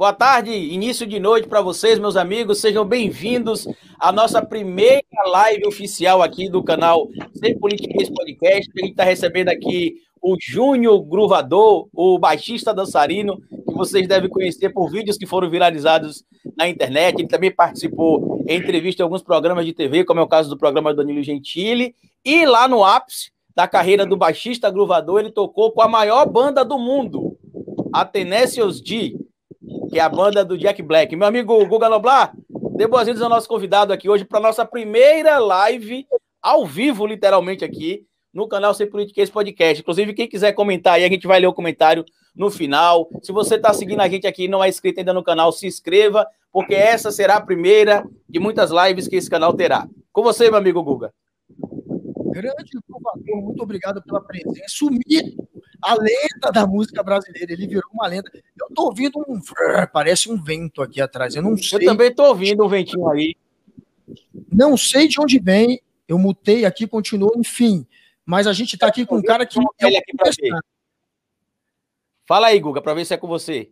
Boa tarde, início de noite para vocês, meus amigos. Sejam bem-vindos à nossa primeira live oficial aqui do canal Sem Politiquês Podcast. A gente está recebendo aqui o Júnior Gruvador, o baixista dançarino, que vocês devem conhecer por vídeos que foram viralizados na internet. Ele também participou em entrevista em alguns programas de TV, como é o caso do programa Danilo Gentili. E lá no ápice da carreira do baixista Gruvador, ele tocou com a maior banda do mundo, a Tenacious D que é a banda do Jack Black. Meu amigo Guga Noblar, dê boas-vindas ao nosso convidado aqui hoje para nossa primeira live ao vivo, literalmente, aqui no canal Sem Politiquês Podcast. Inclusive, quem quiser comentar aí, a gente vai ler o comentário no final. Se você está seguindo a gente aqui e não é inscrito ainda no canal, se inscreva, porque essa será a primeira de muitas lives que esse canal terá. Com você, meu amigo Guga. Grande Salvador, muito obrigado pela presença. Sumir a lenda da música brasileira, ele virou uma lenda. Eu tô ouvindo um. Parece um vento aqui atrás. Eu não sei. Eu também tô ouvindo um ventinho aí. Não sei de onde vem. Eu mutei aqui, continuou, enfim. Mas a gente tá aqui com um cara que. Ele aqui pra ver. Fala aí, Guga, para ver se é com você.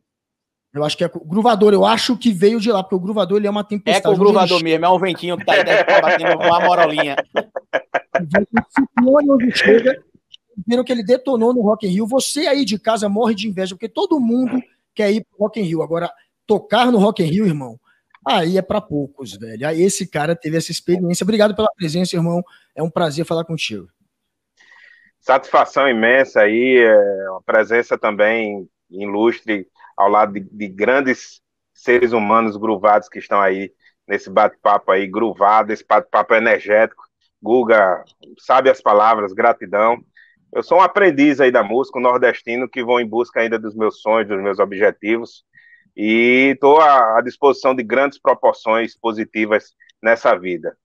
Eu acho que é o gruvador. Eu acho que veio de lá, porque o gruvador ele é uma tempestade. É com o gruvador mesmo, é um ventinho que tá aí, deve estar batendo uma morolinha. onde chega, viram que ele detonou no Rock in Rio. Você aí de casa morre de inveja, porque todo mundo quer ir pro Rock in Rio. Agora, tocar no Rock in Rio, irmão, aí é para poucos, velho. Aí esse cara teve essa experiência. Obrigado pela presença, irmão. É um prazer falar contigo. Satisfação imensa aí, é uma presença também ilustre ao lado de, de grandes seres humanos gruvados que estão aí nesse bate-papo aí, gruvado, esse bate-papo energético. Guga sabe as palavras, gratidão. Eu sou um aprendiz aí da música, um nordestino que vou em busca ainda dos meus sonhos, dos meus objetivos, e estou à, disposição de grandes proporções positivas nessa vida.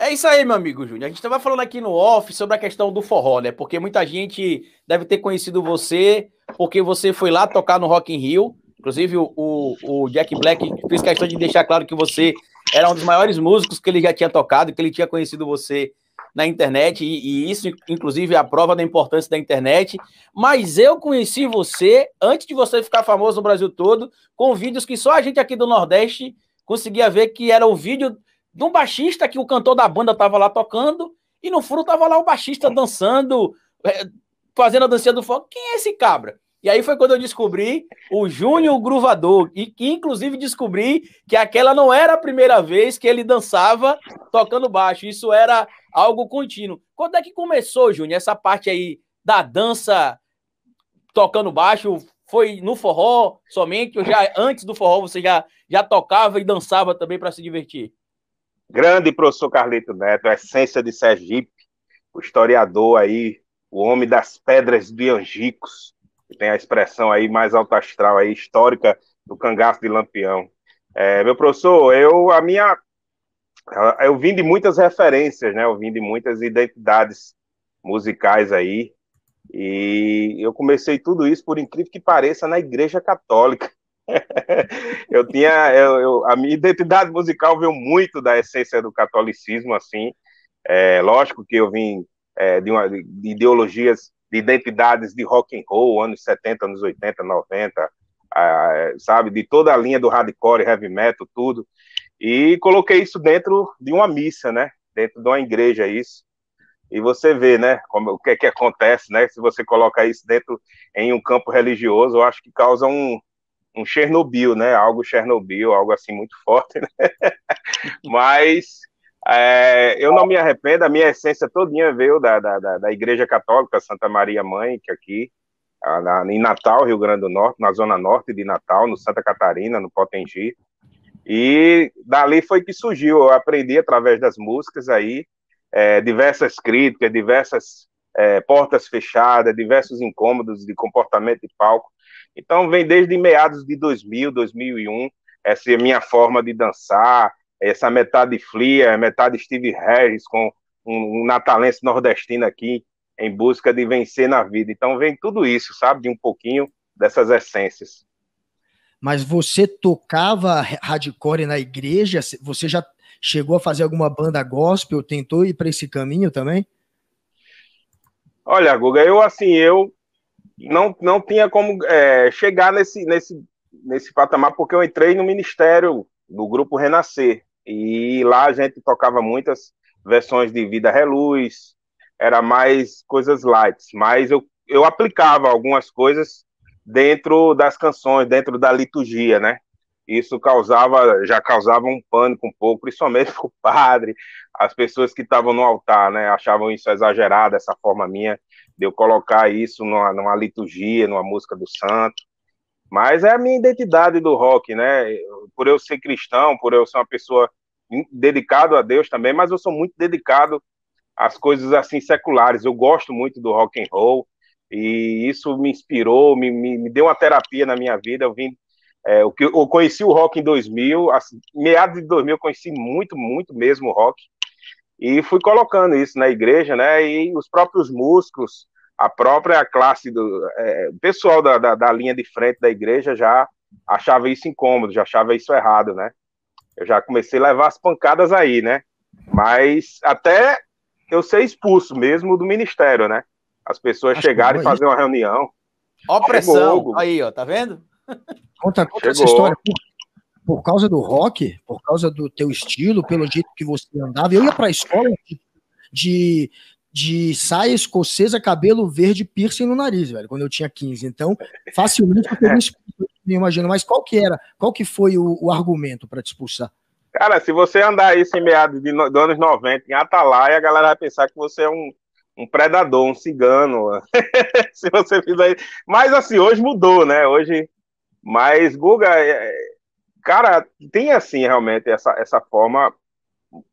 É isso aí, meu amigo Júnior. A gente estava falando aqui no off sobre a questão do forró, né? Porque muita gente deve ter conhecido você porque você foi lá tocar no Rock in Rio. Inclusive, o, o Jack Black fez questão de deixar claro que você era um dos maiores músicos que ele já tinha tocado, que ele tinha conhecido você na internet, e, e, isso, inclusive, é a prova da importância da internet. Mas eu conheci você antes de você ficar famoso no Brasil todo, com vídeos que só a gente aqui do Nordeste conseguia ver que era o vídeo de um baixista que o cantor da banda estava lá tocando, e no fundo estava lá o baixista dançando, é, fazendo a dancinha do fogo. Quem é esse cabra? E aí foi quando eu descobri o Júnior Gruvador, e que inclusive descobri que aquela não era a primeira vez que ele dançava tocando baixo, isso era algo contínuo. Quando é que começou, Júnior, essa parte aí da dança tocando baixo? Foi no forró somente, ou já antes do forró você já, já tocava e dançava também para se divertir? Grande professor Carlito Neto, a essência de Sergipe, o historiador aí, o homem das pedras de Angicos, tem a expressão aí mais alto astral aí, histórica do cangaço de Lampião. É, meu professor, eu a minha eu vim de muitas referências, né? Eu vim de muitas identidades musicais aí. E eu comecei tudo isso, por incrível que pareça, na Igreja Católica. eu tinha, eu, eu, a minha identidade musical veio muito da essência do catolicismo, assim. É, lógico que eu vim é, de, uma, de ideologias de identidades de rock and roll, anos 70, anos 80, 90, ah, sabe, de toda a linha do hardcore, heavy metal, tudo. E coloquei isso dentro de uma missa, né? Dentro de uma igreja, isso. E você vê, né, como, o que é que acontece, né? Se você coloca isso dentro em um campo religioso, eu acho que causa um, um Chernobyl, né? Algo Chernobyl, algo assim muito forte, né? Mas é, eu não me arrependo, a minha essência todinha veio da, da, da Igreja Católica Santa Maria Mãe, que aqui, na, em Natal, Rio Grande do Norte, na zona norte de Natal, no Santa Catarina, no Potengi. E dali foi que surgiu, eu aprendi através das músicas aí, é, diversas críticas, diversas é, portas fechadas, diversos incômodos de comportamento de palco. Então vem desde meados de 2000, 2001, essa é minha forma de dançar, essa metade Flia, metade Steve Harris, com um natalense nordestino aqui, em busca de vencer na vida. Então vem tudo isso, sabe? De um pouquinho dessas essências. Mas você tocava hardcore na igreja? Você já chegou a fazer alguma banda gospel? Tentou ir para esse caminho também? Olha, Guga, eu assim, eu não, não tinha como é, chegar nesse, nesse, nesse patamar, porque eu entrei no ministério do grupo Renascer, e lá a gente tocava muitas versões de Vida Reluz, era mais coisas light, mas eu, eu aplicava algumas coisas dentro das canções, dentro da liturgia, né? Isso causava, já causava um pânico um pouco, principalmente para o padre, as pessoas que estavam no altar, né? Achavam isso exagerado, essa forma minha de eu colocar isso numa, numa liturgia, numa música do santo. Mas é a minha identidade do rock, né? Por eu ser cristão, por eu ser uma pessoa dedicado a Deus também, mas eu sou muito dedicado às coisas assim seculares. Eu gosto muito do rock and roll e isso me inspirou, me, me, me deu uma terapia na minha vida. Eu vim, é, eu, eu conheci o rock em 2000, assim, meados de 2000 eu conheci muito, muito mesmo o rock e fui colocando isso na igreja, né? E os próprios músicos, a própria classe do é, pessoal da, da, da linha de frente da igreja já achava isso incômodo, já achava isso errado, né? Eu já comecei a levar as pancadas aí, né? Mas até eu ser expulso mesmo do ministério, né? As pessoas Acho chegarem e fazer uma reunião. Ó, pressão. Aí, ó, tá vendo? Conta, conta essa história. Por, por, causa do rock, por causa do teu estilo, pelo jeito que você andava. Eu ia pra escola de, de, de saia escocesa, cabelo verde, piercing no nariz, velho, quando eu tinha 15. Então, facilmente eu teria me imagino. Mas qual que era, qual que foi o, o argumento para te expulsar? Cara, se você andar isso em meados de, de anos 90 em Atalaia, a galera vai pensar que você é um, um predador, um cigano. se você fizer. Mas assim, hoje mudou, né? Hoje. Mas, Guga, é, é... cara, tem assim realmente essa, essa forma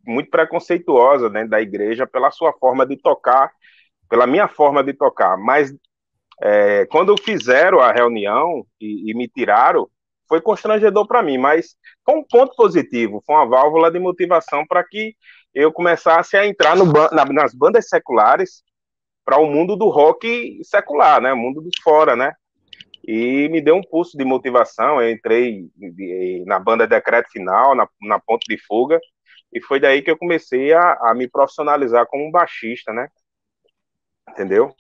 muito preconceituosa dentro da igreja pela sua forma de tocar, pela minha forma de tocar. Mas é, quando fizeram a reunião e, e me tiraram, foi constrangedor para mim, mas foi um ponto positivo, foi uma válvula de motivação para que eu começasse a entrar no, na, nas bandas seculares para o mundo do rock secular, né, o mundo do fora, né, e me deu um pulso de motivação, eu entrei na banda Decreto Final, na, na Ponto de Fuga, e foi daí que eu comecei a, a me profissionalizar como baixista, né, entendeu?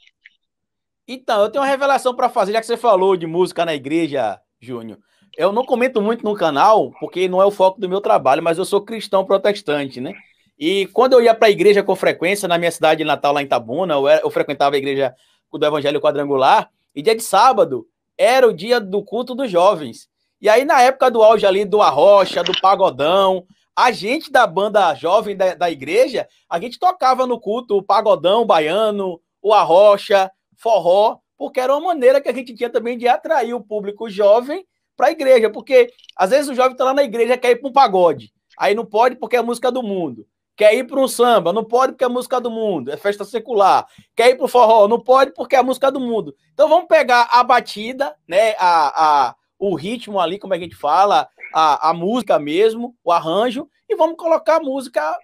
Então, eu tenho uma revelação para fazer, já que você falou de música na igreja, Júnior. Eu não comento muito no canal, porque não é o foco do meu trabalho, mas eu sou cristão protestante, né? E quando eu ia para a igreja com frequência, na minha cidade natal, lá em Tabuna, eu, era, eu frequentava a igreja do Evangelho Quadrangular, e dia de sábado era o dia do culto dos jovens. E aí, na época do auge ali do Arrocha, do Pagodão, a gente da banda jovem da, da igreja, a gente tocava no culto o Pagodão Baiano, o Arrocha, forró, porque era uma maneira que a gente tinha também de atrair o público jovem para a igreja, porque às vezes o jovem está lá na igreja quer ir para um pagode, aí não pode porque é música do mundo. Quer ir para um samba, não pode porque é música do mundo, é festa secular. Quer ir para o forró, não pode porque é música do mundo. Então vamos pegar a batida, né, a, a, o ritmo ali, como é a gente fala, a, a música mesmo, o arranjo, e vamos colocar a música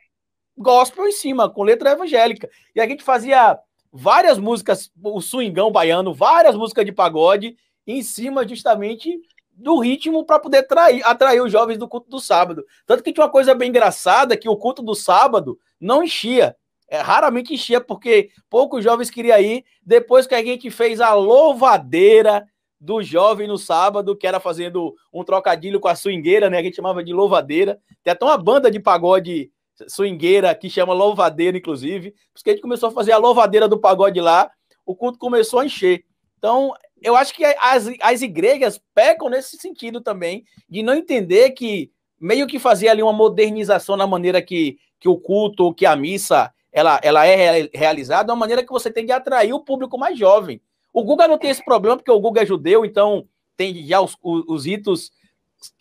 gospel em cima, com letra evangélica. E a gente fazia várias músicas, o swingão baiano, várias músicas de pagode, em cima justamente do ritmo para poder atrair, atrair os jovens do culto do sábado. Tanto que tinha uma coisa bem engraçada, que o culto do sábado não enchia. É, raramente enchia, porque poucos jovens queriam ir. Depois que a gente fez a louvadeira do jovem no sábado, que era fazendo um trocadilho com a swingueira, né? A gente chamava de louvadeira. Tem até uma banda de pagode swingueira, que chama louvadeira, inclusive, porque a gente começou a fazer a louvadeira do pagode lá, o culto começou a encher. Então, eu acho que as, as igrejas pecam nesse sentido também, de não entender que meio que fazer ali uma modernização na maneira que, que o culto, que a missa, ela, ela é realizada, uma maneira que você tem de atrair o público mais jovem. O Guga não tem esse problema, porque o Guga é judeu, então tem já os, os, os ritos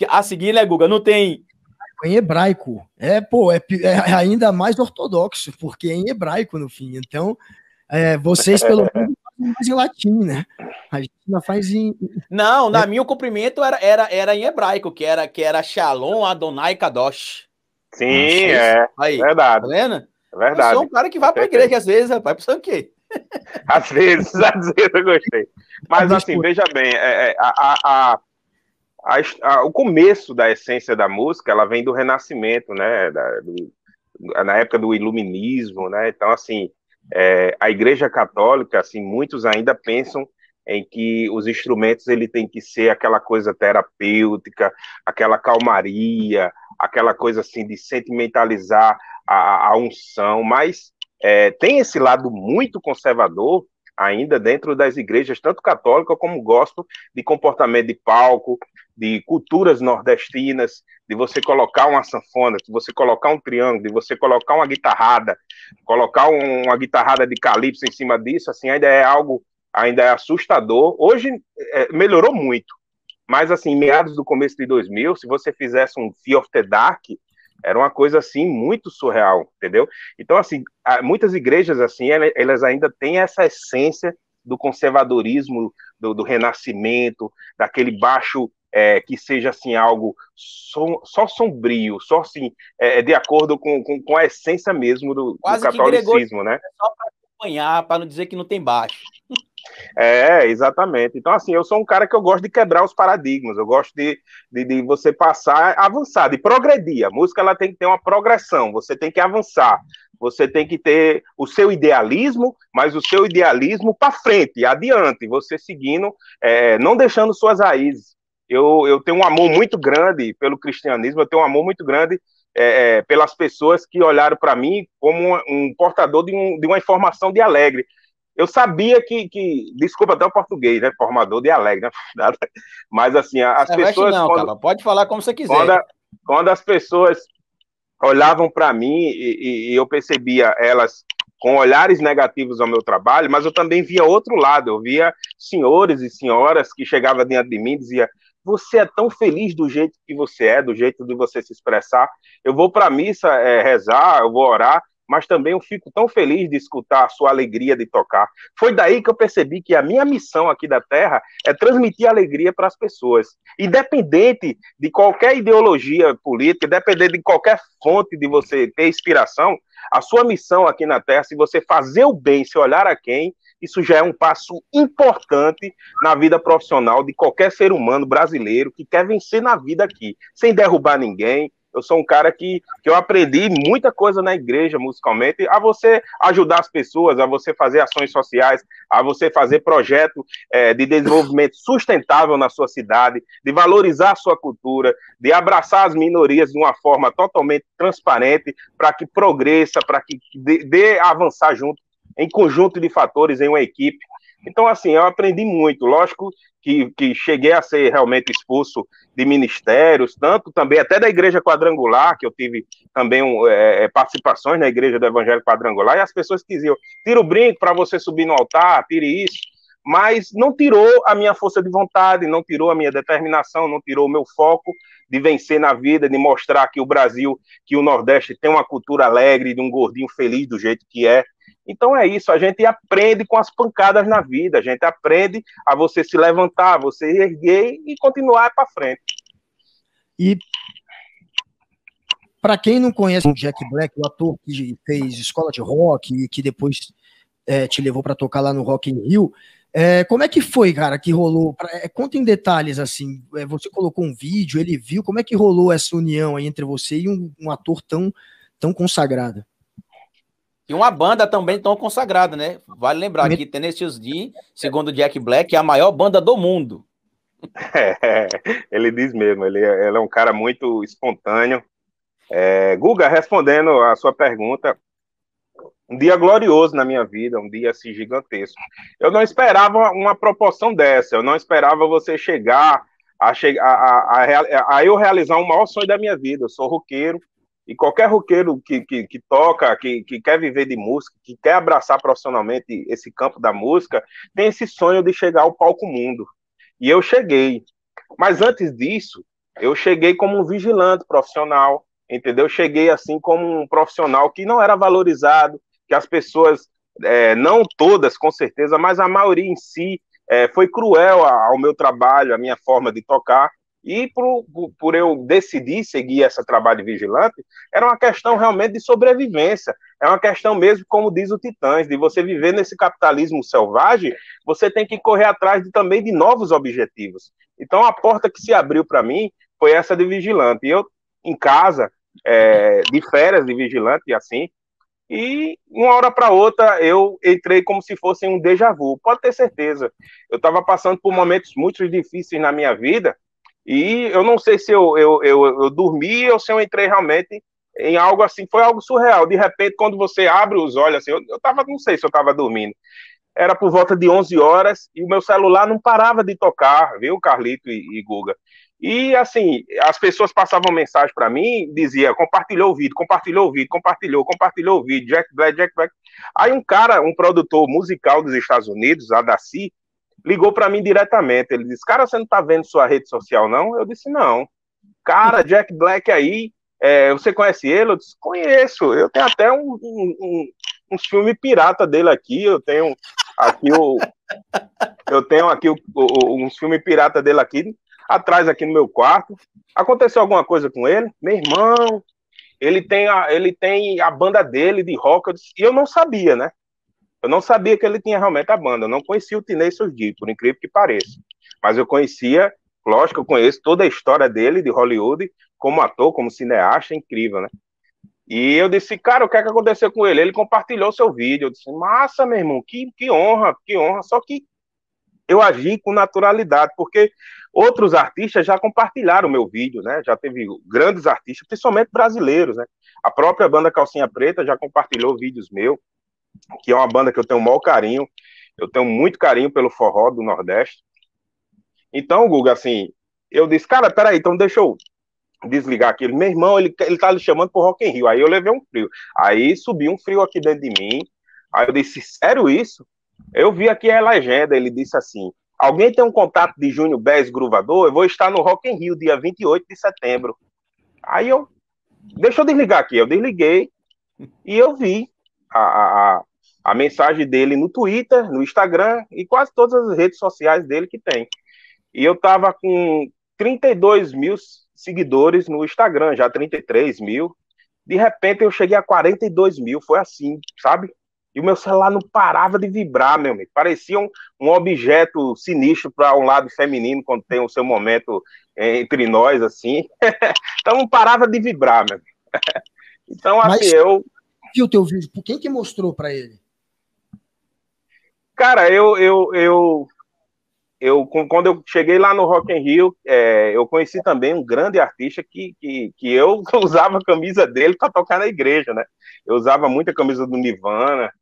a seguir, né, Guga? Não tem em hebraico. É, pô, é, é, ainda mais ortodoxo, porque é em hebraico no fim. Então, é, vocês pelo menos mais em latim, né? A gente ainda faz em. Não, na é. minha o cumprimento era, era, era em hebraico, que era, que era Shalom Adonai Kadosh. Sim, é. Aí, verdade. Tá vendo? É verdade. Eu sou um cara que vai pra igreja às vezes, vai pro o quê? Às vezes, às vezes eu gostei. Mas assim, veja bem, é, é a, a, a, a, o começo da essência da música, ela vem do Renascimento, né, da, do, na época do Iluminismo, né, então, assim, é, a Igreja Católica, assim, muitos ainda pensam em que os instrumentos ele tem que ser aquela coisa terapêutica, aquela calmaria, aquela coisa assim de sentimentalizar a, a unção, mas é, tem esse lado muito conservador ainda dentro das igrejas, tanto católica como gospel, de comportamento de palco, de culturas nordestinas, de você colocar uma sanfona, de você colocar um triângulo, de você colocar uma guitarrada, colocar uma guitarrada de calypso em cima disso, assim, ainda é algo, ainda é assustador. Hoje é, melhorou muito, mas assim, meados do começo de 2000, se você fizesse um Fear of the Dark, era uma coisa assim muito surreal, entendeu? Então assim, muitas igrejas assim, elas ainda têm essa essência do conservadorismo, do, do renascimento, daquele baixo é, que seja assim algo só sombrio, só assim é, é de acordo com, com, com, a essência mesmo do, do catolicismo, né? Só para acompanhar, para não dizer que não tem baixo. É, exatamente. Então, assim, eu sou um cara que eu gosto de quebrar os paradigmas, eu gosto de, de, de, você passar, avançar, de progredir. A música ela tem que ter uma progressão, você tem que avançar, você tem que ter o seu idealismo, mas o seu idealismo para frente, adiante, você seguindo, é, não deixando suas raízes eu, eu tenho um amor muito grande pelo cristianismo, eu tenho um amor muito grande é, é pelas pessoas que olharam para mim como um, um portador de, um, de, uma informação de alegre. Eu sabia que, que, desculpa até o português, né, formador de alegre, né? mas assim, as não, pessoas... Não, quando, cara, pode falar como você quiser. Quando, quando as pessoas olhavam para mim e, e eu percebia elas com olhares negativos ao meu trabalho, mas eu também via outro lado, eu via senhores e senhoras que chegavam diante de mim e diziam, você é tão feliz do jeito que você é, do jeito de você se expressar. Eu vou para a missa é, rezar, eu vou orar, mas também eu fico tão feliz de escutar a sua alegria de tocar. Foi daí que eu percebi que a minha missão aqui da Terra é transmitir alegria para as pessoas. Independente de qualquer ideologia política, independente de qualquer fonte de você ter inspiração, a sua missão aqui na Terra, se você fazer o bem, se olhar a quem, isso já é um passo importante na vida profissional de qualquer ser humano brasileiro que quer vencer na vida aqui, sem derrubar ninguém. Eu sou um cara que, que eu aprendi muita coisa na igreja, musicalmente, a você ajudar as pessoas, a você fazer ações sociais, a você fazer projeto é, de desenvolvimento sustentável na sua cidade, de valorizar a sua cultura, de abraçar as minorias de uma forma totalmente transparente, para que progreça, para que dê, dê avançar junto em conjunto de fatores, em uma equipe. Então, assim, eu aprendi muito. Lógico que, que cheguei a ser realmente expulso de ministérios, tanto também até da Igreja Quadrangular, que eu tive também um, é, é participações na Igreja do Evangelho Quadrangular, e as pessoas diziam: tira o brinco para você subir no altar, tire isso. Mas não tirou a minha força de vontade, não tirou a minha determinação, não tirou o meu foco de vencer na vida, de mostrar que o Brasil, que o Nordeste tem uma cultura alegre, de um gordinho feliz do jeito que é. Então é isso, a gente aprende com as pancadas na vida, a gente aprende a você se levantar, você erguer e continuar para frente. E para quem não conhece o Jack Black, o ator que fez escola de rock e que depois é, te levou para tocar lá no Rock in Rio, é, como é que foi, cara, que rolou? Pra, é, conta em detalhes, assim, é, você colocou um vídeo, ele viu, como é que rolou essa união aí entre você e um, um ator tão, tão consagrado? E uma banda também tão consagrada, né? Vale lembrar que Tenacious D, segundo Jack Black, é a maior banda do mundo. É, ele diz mesmo, ele, é, ele é um cara muito espontâneo. É, Guga, respondendo a sua pergunta, um dia glorioso na minha vida, um dia assim gigantesco. Eu não esperava uma proporção dessa, eu não esperava você chegar a, a, a, a, a eu realizar o maior sonho da minha vida. Eu sou roqueiro, e qualquer roqueiro que, que, que toca, que, que quer viver de música, que quer abraçar profissionalmente esse campo da música, tem esse sonho de chegar ao palco mundo. E eu cheguei. Mas antes disso, eu cheguei como um vigilante profissional, entendeu? Eu cheguei assim como um profissional que não era valorizado, que as pessoas, é, não todas com certeza, mas a maioria em si, é, foi cruel ao meu trabalho, à minha forma de tocar, e por, por eu decidir seguir esse trabalho de vigilante, era uma questão realmente de sobrevivência. É uma questão mesmo, como diz o Titãs, de você viver nesse capitalismo selvagem, você tem que correr atrás de, também de novos objetivos. Então, a porta que se abriu para mim foi essa de vigilante. E eu, em casa, é, de férias de vigilante, e assim, E uma hora para outra eu entrei como se fosse um déjà vu. Pode ter certeza. Eu estava passando por momentos muito difíceis na minha vida e eu não sei se eu, eu, eu, eu dormi ou se eu entrei realmente em algo assim. Foi algo surreal. De repente, quando você abre os olhos, assim, eu, eu tava, não sei se eu estava dormindo. Era por volta de 11 horas e o meu celular não parava de tocar, viu, Carlito e, e Guga? E assim, as pessoas passavam mensagem para mim, dizia, compartilhou o vídeo, compartilhou o vídeo, compartilhou, compartilhou o vídeo, Jack Black, Jack Black. Aí um cara, um produtor musical dos Estados Unidos, a ligou para mim diretamente. Ele disse: "Cara, você não tá vendo sua rede social não?" Eu disse: "Não". Cara, Jack Black aí, é, você conhece ele? Eu disse: "Conheço. Eu tenho até um, um, um, filme pirata dele aqui. Eu tenho aqui o eu tenho aqui o, o, um filme pirata dele aqui atrás aqui no meu quarto. Aconteceu alguma coisa com ele? Meu irmão, ele tem a, ele tem a banda dele de rock, e eu não sabia, né? Eu não sabia que ele tinha realmente a banda, eu não conhecia o Tenacious D, por incrível que pareça. Mas eu conhecia, lógico, eu conheço toda a história dele de Hollywood, como ator, como cineasta, incrível, né? E eu disse, cara, o que é que aconteceu com ele? Ele compartilhou seu vídeo. Eu disse, massa, meu irmão, que, que honra, que honra. Só que eu agi com naturalidade, porque outros artistas já compartilharam o meu vídeo, né? Já teve grandes artistas, principalmente brasileiros, né? A própria banda Calcinha Preta já compartilhou vídeos meus, que é uma banda que eu tenho o maior carinho. Eu tenho muito carinho pelo forró do Nordeste. Então, Guga, assim, eu disse, cara, peraí, então deixa eu desligar aquilo. Meu irmão, ele, ele tá lhe chamando pro Rock in Rio. Aí eu levei um frio. Aí subiu um frio aqui dentro de mim. Aí eu disse, sério isso? Eu vi aqui a legenda, ele disse assim: Alguém tem um contato de Júnior Bez Gruvador? Eu vou estar no Rock in Rio, dia 28 de setembro. Aí eu, deixa eu desligar aqui. Eu desliguei e eu vi a, a, a mensagem dele no Twitter, no Instagram e quase todas as redes sociais dele que tem. E eu tava com 32 mil seguidores no Instagram, já 33 mil. De repente eu cheguei a 42 mil, foi assim, sabe? E o meu celular não parava de vibrar, meu amigo. Parecia um, um objeto sinistro para um lado feminino, quando tem o seu momento é, entre nós, assim. então não parava de vibrar, meu amigo. então, assim, Mas, eu. Viu o teu vídeo? Por quem que mostrou para ele? Cara, eu, eu, eu, eu, quando eu cheguei lá no Rock in Rio, é, eu conheci também um grande artista que, que, que eu usava a camisa dele para tocar na igreja, né? Eu usava muita camisa do Nirvana,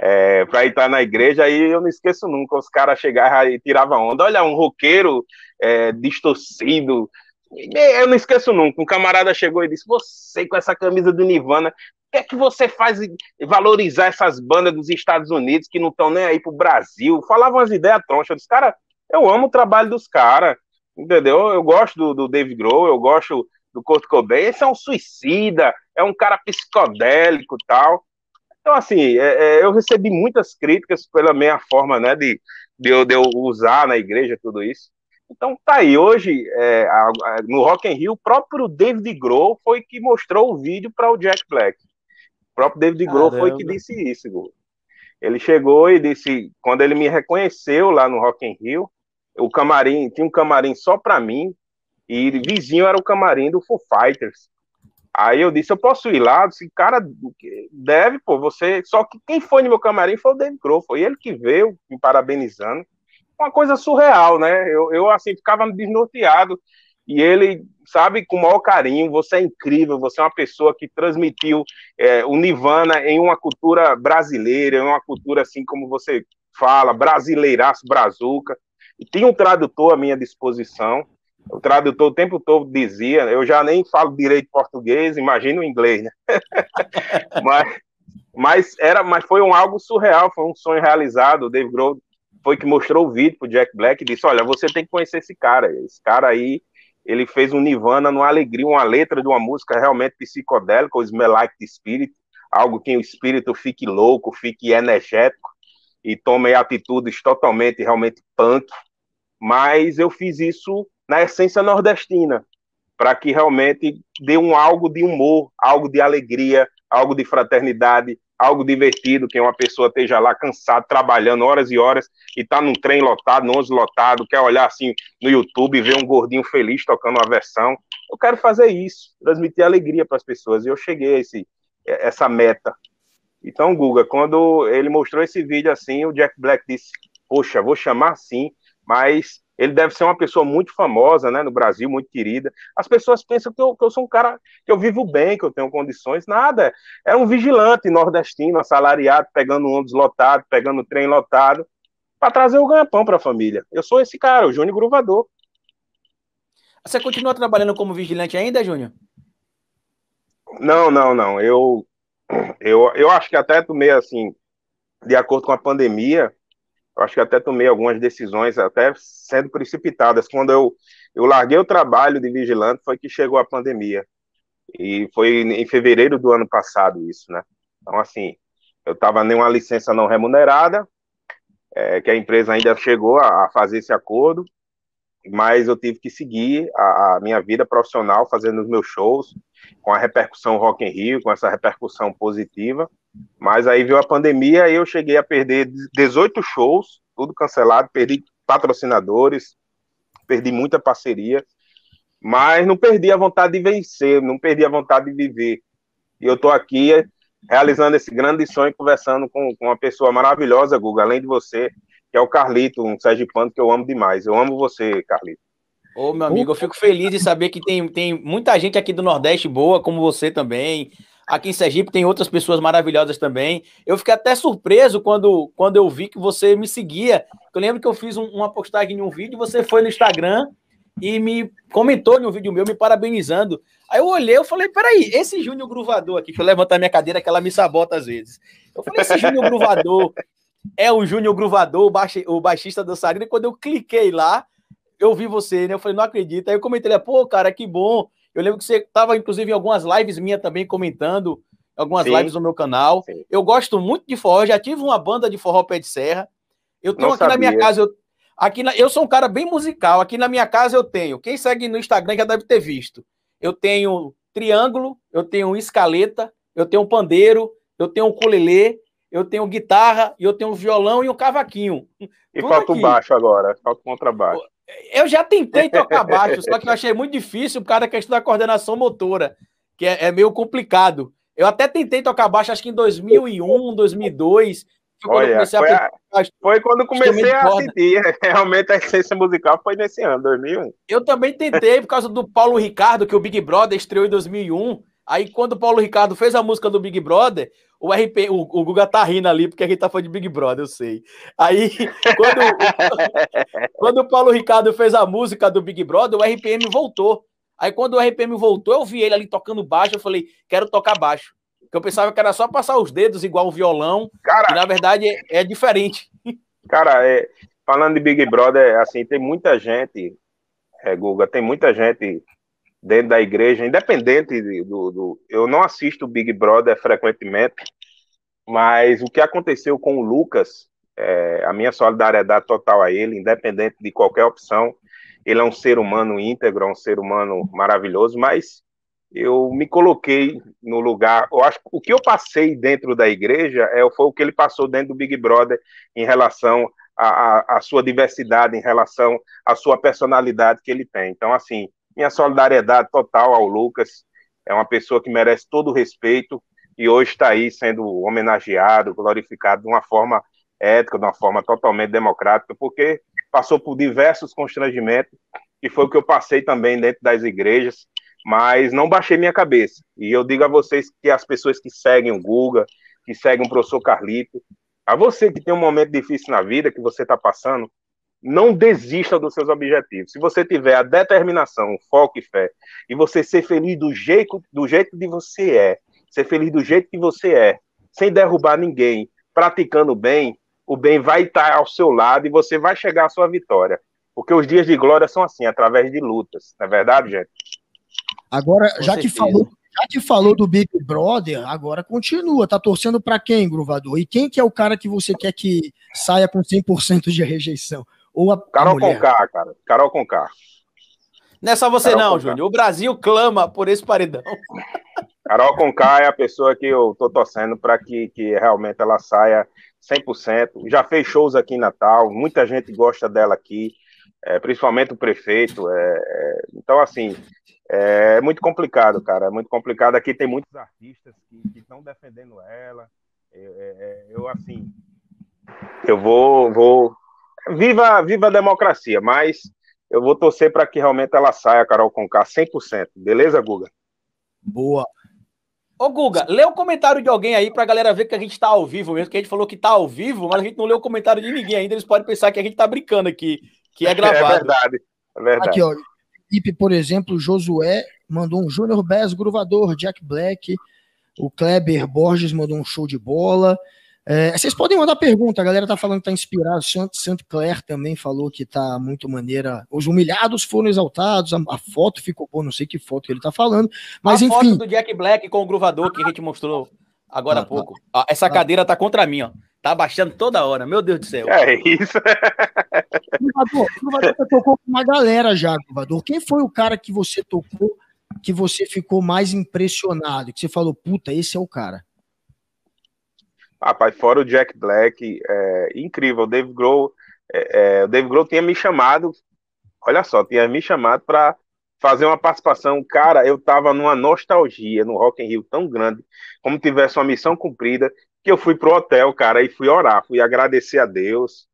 é, para estar na igreja, aí eu não esqueço nunca, os caras chegavam e tiravam onda, olha, um roqueiro é, distorcido, eu não esqueço nunca, um camarada chegou e disse, você com essa camisa do Nirvana, que é que você faz valorizar essas bandas dos Estados Unidos que não estão nem aí pro Brasil? Falavam as ideias tronchas, eu disse, cara, eu amo o trabalho dos caras, entendeu? Eu gosto do, do Dave Grohl, eu gosto do Kurt Cobain, esse é um suicida, é um cara psicodélico tal, então, assim, é, é, eu recebi muitas críticas pela minha forma, né, de, de, eu, de eu usar na igreja tudo isso. Então, tá aí, hoje, é, a, a, no Rock in Rio, o próprio David Grohl foi que mostrou o vídeo para o Jack Black. O próprio David Grohl foi que disse isso. Ele chegou e disse, quando ele me reconheceu lá no Rock in Rio, o camarim, tinha um camarim só para mim, e vizinho era o camarim do Foo Fighters. Aí eu disse, eu posso ir lá? Eu disse, cara, deve, pô, você. Só que quem foi no meu camarim foi o David Crow, foi ele que veio me parabenizando. Uma coisa surreal, né? Eu, eu assim, ficava desnorteado. E ele, sabe, com o maior carinho, você é incrível, você é uma pessoa que transmitiu é, o Nirvana em uma cultura brasileira, em uma cultura assim como você fala, brasileiraço, brazuca. E tinha um tradutor à minha disposição, o tradutor o tempo todo dizia, eu já nem falo direito português, imagino inglês, né? mas, mas, era, mas foi um algo surreal, foi um sonho realizado. O Dave Grohl foi que mostrou o vídeo pro Jack Black e disse: Olha, você tem que conhecer esse cara. Esse cara aí, ele fez um Nirvana numa alegria, uma letra de uma música realmente psicodélica, o Smell Like the Spirit, algo que o espírito fique louco, fique energético e tome atitudes totalmente, realmente punk. Mas eu fiz isso na essência nordestina, para que realmente dê um algo de humor, algo de alegria, algo de fraternidade, algo divertido, que uma pessoa esteja lá cansado, trabalhando horas e horas, e tá num trem lotado, num ônibus lotado, quer olhar assim no YouTube e ver um gordinho feliz tocando uma versão. Eu quero fazer isso, transmitir alegria para as pessoas, e eu cheguei a esse, essa meta. Então, Guga, quando ele mostrou esse vídeo assim, o Jack Black disse: Poxa, vou chamar sim, mas ele deve ser uma pessoa muito famosa, né, no Brasil, muito querida. As pessoas pensam que eu, que eu sou um cara que eu vivo bem, que eu tenho condições, nada. É um vigilante nordestino, assalariado, pegando ônibus lotado, pegando trem lotado, para trazer o ganha-pão para a família. Eu sou esse cara, o Júnior Gruvador. Você continua trabalhando como vigilante ainda, Júnior? Não, não, não. Eu, eu, eu acho que até tomei assim, de acordo com a pandemia, eu acho que até tomei algumas decisões, até sendo precipitadas. Quando eu, eu larguei o trabalho de vigilante, foi que chegou a pandemia. E foi em fevereiro do ano passado isso, né? Então, assim, eu estava em uma licença não remunerada, é, que a empresa ainda chegou a, a, fazer esse acordo, mas eu tive que seguir a, a, minha vida profissional fazendo os meus shows, com a repercussão Rock in Rio, com essa repercussão positiva, mas aí veio a pandemia e eu cheguei a perder 18 shows, tudo cancelado, perdi patrocinadores, perdi muita parceria, mas não perdi a vontade de vencer, não perdi a vontade de viver. E eu estou aqui realizando esse grande sonho, conversando com, com uma pessoa maravilhosa, Guga, além de você, que é o Carlito, um sergipano que eu amo demais. Eu amo você, Carlito. Ô, meu amigo, eu fico feliz de saber que tem, tem muita gente aqui do Nordeste boa, como você também. Aqui em Sergipe tem outras pessoas maravilhosas também. Eu fiquei até surpreso quando, quando eu vi que você me seguia. Eu lembro que eu fiz um, uma postagem em um vídeo, você foi no Instagram e me comentou um vídeo meu, me parabenizando. Aí eu olhei, eu falei, peraí, esse Júnior Gruvador aqui, deixa eu levantar minha cadeira que ela me sabota às vezes. Eu falei, esse Júnior Gruvador é o Júnior Gruvador, o, baixi, o baixista dançarino, e quando eu cliquei lá, eu vi você, né? Eu falei, não acredito. Aí eu comentei, pô, cara, que bom. Eu lembro que você estava, inclusive, em algumas lives minhas também comentando, algumas Sim. lives no meu canal. Sim. Eu gosto muito de forró, já tive uma banda de forró pé de serra. Eu tenho aqui sabia. na minha casa, eu, aqui na, eu sou um cara bem musical. Aqui na minha casa eu tenho, quem segue no Instagram já deve ter visto. Eu tenho triângulo, eu tenho escaleta, eu tenho pandeiro, eu tenho ukulele, eu tenho guitarra, eu tenho violão e um cavaquinho. E falta o baixo agora, falta o contrabaixo. Eu já tentei tocar baixo, só que eu achei muito difícil por causa da questão da coordenação motora, que é, é meio complicado. Eu até tentei tocar baixo, acho que em 2001, 2002. Foi quando, Olha, foi, a, a, foi quando comecei a sentir. Realmente a essência musical foi nesse ano, 2001. Eu também tentei por causa do Paulo Ricardo, que o Big Brother estreou em 2001. Aí, quando o Paulo Ricardo fez a música do Big Brother, o RP, o, o Guga tá rindo ali, porque a gente tá falando de Big Brother, eu sei. Aí, quando, quando o Paulo Ricardo fez a música do Big Brother, o RPM voltou. Aí, quando o RPM voltou, eu vi ele ali tocando baixo, eu falei, quero tocar baixo. Porque eu pensava que era só passar os dedos igual o violão, cara, e na verdade é, é diferente. Cara, é, falando de Big Brother, assim, tem muita gente, é, Guga, tem muita gente dentro da igreja, independente do, do, Eu não assisto Big Brother frequentemente, mas o que aconteceu com o Lucas, é, a minha solidariedade total a ele, independente de qualquer opção. Ele é um ser humano íntegro, é um ser humano maravilhoso, mas eu me coloquei no lugar. Eu acho o que eu passei dentro da igreja é, foi o que ele passou dentro do Big Brother em relação à sua diversidade, em relação à sua personalidade que ele tem. Então, assim, minha solidariedade total ao Lucas. É uma pessoa que merece todo o respeito e hoje está aí sendo homenageado, glorificado de uma forma ética, de uma forma totalmente democrática, porque passou por diversos constrangimentos e foi o que eu passei também dentro das igrejas, mas não baixei minha cabeça. E eu digo a vocês que as pessoas que seguem o Guga, que seguem o professor Carlito, a você que tem um momento difícil na vida que você está passando, não desista dos seus objetivos. Se você tiver a determinação, foco e fé, e você ser feliz do jeito, do jeito de você é, ser feliz do jeito que você é, sem derrubar ninguém, praticando bem, o bem vai estar ao seu lado e você vai chegar à sua vitória. Porque os dias de glória são assim, através de lutas. Não é verdade, gente? Agora, já que falou, já que falou do Big Brother, agora continua. Tá torcendo para quem, Gruvador? E quem que é o cara que você quer que saia com 100% de rejeição? Ou a, Carol a Conká, cara. Carol Conká. Não é só você Carol não, Júnior. O Brasil clama por esse paredão. Carol Conká é a pessoa que eu tô torcendo para que, que realmente ela saia 100%. Já fez shows aqui em Natal, muita gente gosta dela aqui, é, principalmente o prefeito. É, é, então, assim, é muito complicado, cara. É muito complicado. Aqui tem muitos artistas que estão defendendo ela. Eu, é, é, eu assim, eu vou, vou, viva, viva a democracia, mas eu vou torcer para que realmente ela saia, Carol Conká, 100%. Beleza, Guga? Boa. Ô, Guga, lê o comentário de alguém aí pra galera ver que a gente tá ao vivo mesmo, que a gente falou que tá ao vivo, mas a gente não leu o comentário de ninguém ainda. Eles podem pensar que a gente tá brincando aqui, que é gravado. É verdade, é verdade. Aqui, ó. Felipe, por exemplo, Josué mandou um Júnior Bez Gruvador, Jack Black. O Kleber Borges mandou um show de bola. É, vocês podem mandar pergunta, a galera tá falando que tá inspirado. Santo Claire também falou que tá muito maneira. Os humilhados foram exaltados, a, a, foto ficou boa, não sei que foto que ele tá falando. Mas a enfim. foto do Jack Black com o gruvador que a gente mostrou agora ah, há tá. pouco. Ah, essa cadeira tá contra mim, ó. Tá baixando toda hora, meu Deus do céu. É isso. Gruvador, gruvador você tocou com uma galera já, Gruvador. Quem foi o cara que você tocou que você ficou mais impressionado? Que você falou, puta, esse é o cara. Rapaz, fora o Jack Black, é, incrível. O Dave Grohl, é, é, o Dave Grohl tinha me chamado, olha só, tinha me chamado para fazer uma participação. Cara, eu tava numa nostalgia no Rock in Rio tão grande, como tivesse uma missão cumprida, que eu fui pro hotel, cara, e fui orar, fui agradecer a Deus,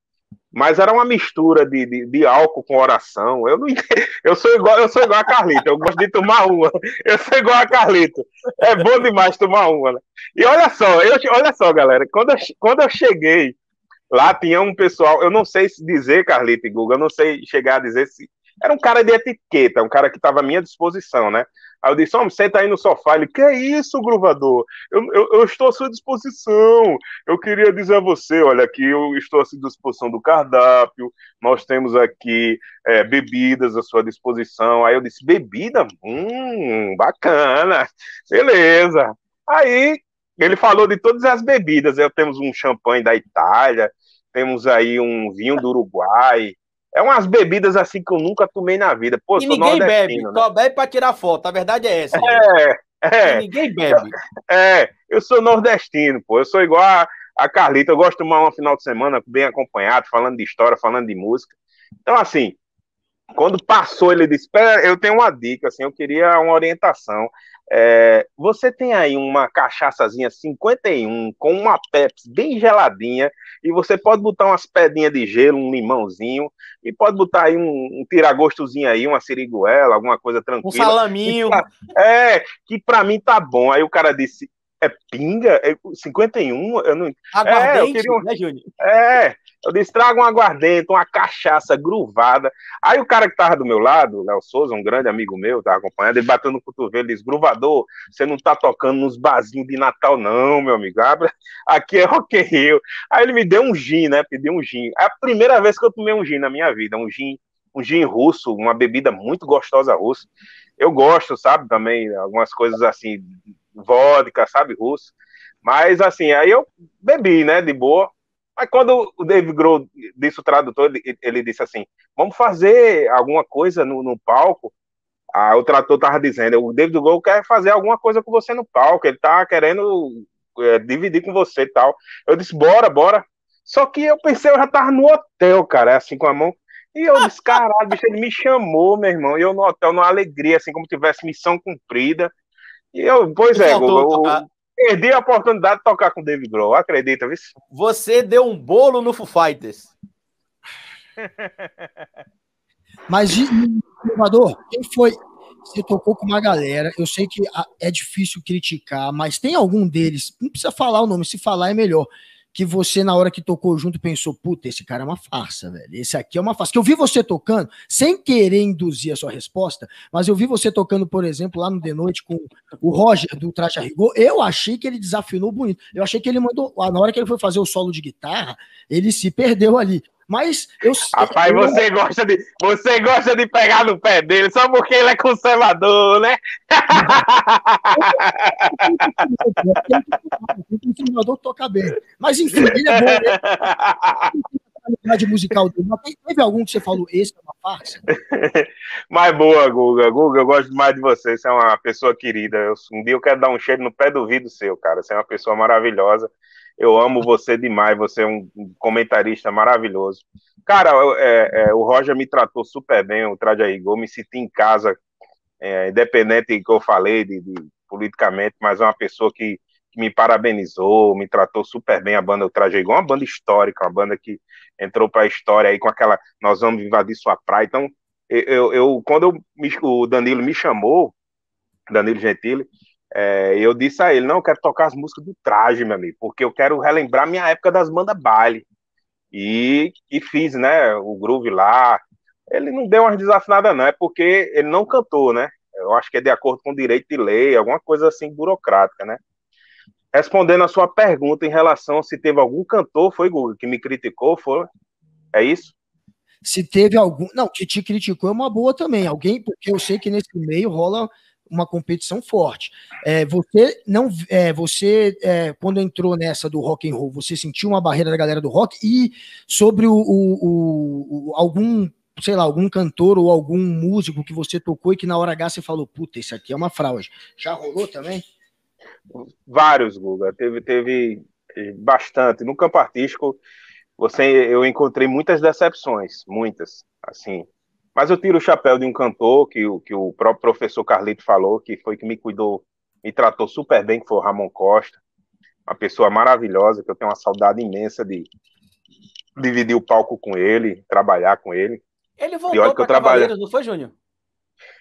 mas era uma mistura de, de, de, álcool com oração. Eu não eu sou igual, eu sou igual a Carlita, eu gosto de tomar uma. Eu sou igual a Carlita. É bom demais tomar uma. Né? E olha só, eu, olha só, galera, quando eu, quando eu cheguei lá tinha um pessoal, eu não sei se dizer Carlita e Google, eu não sei chegar a dizer se era um cara de etiqueta, um cara que estava à minha disposição, né? Aí eu disse, homem, senta aí no sofá. Ele, que é isso, gruvador? Eu, eu, eu, estou à sua disposição. Eu queria dizer a você, olha, aqui eu estou à sua disposição do cardápio, nós temos aqui é, bebidas à sua disposição. Aí eu disse, bebida? Hum, bacana, beleza. Aí ele falou de todas as bebidas. Eu temos um champanhe da Itália, temos aí um vinho do Uruguai, é umas bebidas assim que eu nunca tomei na vida. Pô, e ninguém bebe, né? só bebe para tirar foto. A verdade é essa. É, é. E ninguém bebe. É, eu sou nordestino, pô. Eu sou igual a, a Carlita. Eu gosto de tomar um final de semana bem acompanhado, falando de história, falando de música. Então, assim, quando passou, ele disse: eu tenho uma dica, assim, eu queria uma orientação. É, você tem aí uma cachaçazinha 51 com uma Pepsi bem geladinha e você pode botar umas pedrinhas de gelo, um limãozinho e pode botar aí um, um tiragostozinho aí, uma siriguela, alguma coisa tranquila. Um salaminho. Que pra, é, que pra mim tá bom. Aí o cara disse, é pinga? É 51? Eu não... Aguardente, é, eu queria um... né, Júnior? É, eu disse, traga um aguardente, uma cachaça gruvada. Aí o cara que tava do meu lado, Léo Souza, um grande amigo meu, tava acompanhando, ele bateu no cotovelo e disse, gruvador, você não tá tocando nos barzinhos de Natal não, meu amigo, Abra, aqui é Rock Rio. Aí ele me deu um gin, né, pediu um gin. É a primeira vez que eu tomei um gin na minha vida, um gin, um gin russo, uma bebida muito gostosa russa. Eu gosto, sabe, também, algumas coisas assim, vodka, sabe, russo. Mas assim, aí eu bebi, né, de boa. Mas quando o Dave Grohl disse o tradutor, ele, ele disse assim: vamos fazer alguma coisa no, no palco. Ah, o tradutor estava dizendo: o David Grohl quer fazer alguma coisa com você no palco, ele tá querendo é, dividir com você e tal. Eu disse: bora, bora. Só que eu pensei, eu já tava no hotel, cara, assim com a mão. E eu disse: caralho, bicho, ele me chamou, meu irmão. E eu no hotel, numa alegria, assim como tivesse missão cumprida. E eu, pois é, eu, perdi a oportunidade de tocar com o David Grohl, acredita, viu? Você deu um bolo no Foo Fighters. Mas, inovador, quem foi? Você tocou com uma galera, eu sei que é difícil criticar, mas tem algum deles, não precisa falar o nome, se falar é melhor que você, na hora que tocou junto, pensou: puta, esse cara é uma farsa, velho. Esse aqui é uma farsa. Que eu vi você tocando, sem querer induzir a sua resposta, mas eu vi você tocando, por exemplo, lá no The Noite com o Roger do Traje a Rigor. Eu achei que ele desafinou bonito. Eu achei que ele mandou. Na hora que ele foi fazer o solo de guitarra, ele se perdeu ali. Mas eu Rapaz, eu... você gosta de você gosta de pegar no pé dele só porque ele é conservador, né? O conservador toca bem. Mas enfim, ele é bom, né? musical dele. Mas teve algum que você falou, esse é uma farsa? Mais boa, Guga. Guga, eu gosto demais de você. Você é uma pessoa querida. Eu, um dia eu quero dar um cheiro no pé do vidro seu, cara. Você é uma pessoa maravilhosa. Eu amo você demais, você é um comentarista maravilhoso. Cara, é, é, o Roger me tratou super bem, o Traje Rigor, me senti em casa, é, independente do que eu falei de, de, politicamente, mas é uma pessoa que, que me parabenizou, me tratou super bem a banda, eu trajei igual uma banda histórica, uma banda que entrou para a história aí com aquela nós vamos invadir sua praia. Então, eu, eu quando eu, o Danilo me chamou, Danilo Gentili, é, eu disse a ele, não, eu quero tocar as músicas do traje, meu amigo, porque eu quero relembrar minha época das bandas baile. E, e fiz, né, o groove lá. Ele não deu umas desafinadas, não, é porque ele não cantou, né? Eu acho que é de acordo com direito de lei, alguma coisa assim burocrática, né? Respondendo a sua pergunta em relação se teve algum cantor, foi Google, que me criticou, foi? É isso? Se teve algum. Não, que te criticou é uma boa também. Alguém, porque eu sei que nesse meio rola uma competição forte. É, você não, é, você é, quando entrou nessa do rock and roll, você sentiu uma barreira da galera do rock e sobre o, o, o, algum, sei lá, algum cantor ou algum músico que você tocou e que na hora H você falou, puta, isso aqui é uma fraude. Já rolou também? Vários, Guga. Teve, teve bastante. No campo artístico, você, eu encontrei muitas decepções, muitas, assim. Mas eu tiro o chapéu de um cantor que, que o próprio professor Carlito falou, que foi que me cuidou, me tratou super bem, que foi o Ramon Costa. Uma pessoa maravilhosa, que eu tenho uma saudade imensa de dividir o palco com ele, trabalhar com ele. Ele voltou para Cavaleiros, não foi, Júnior?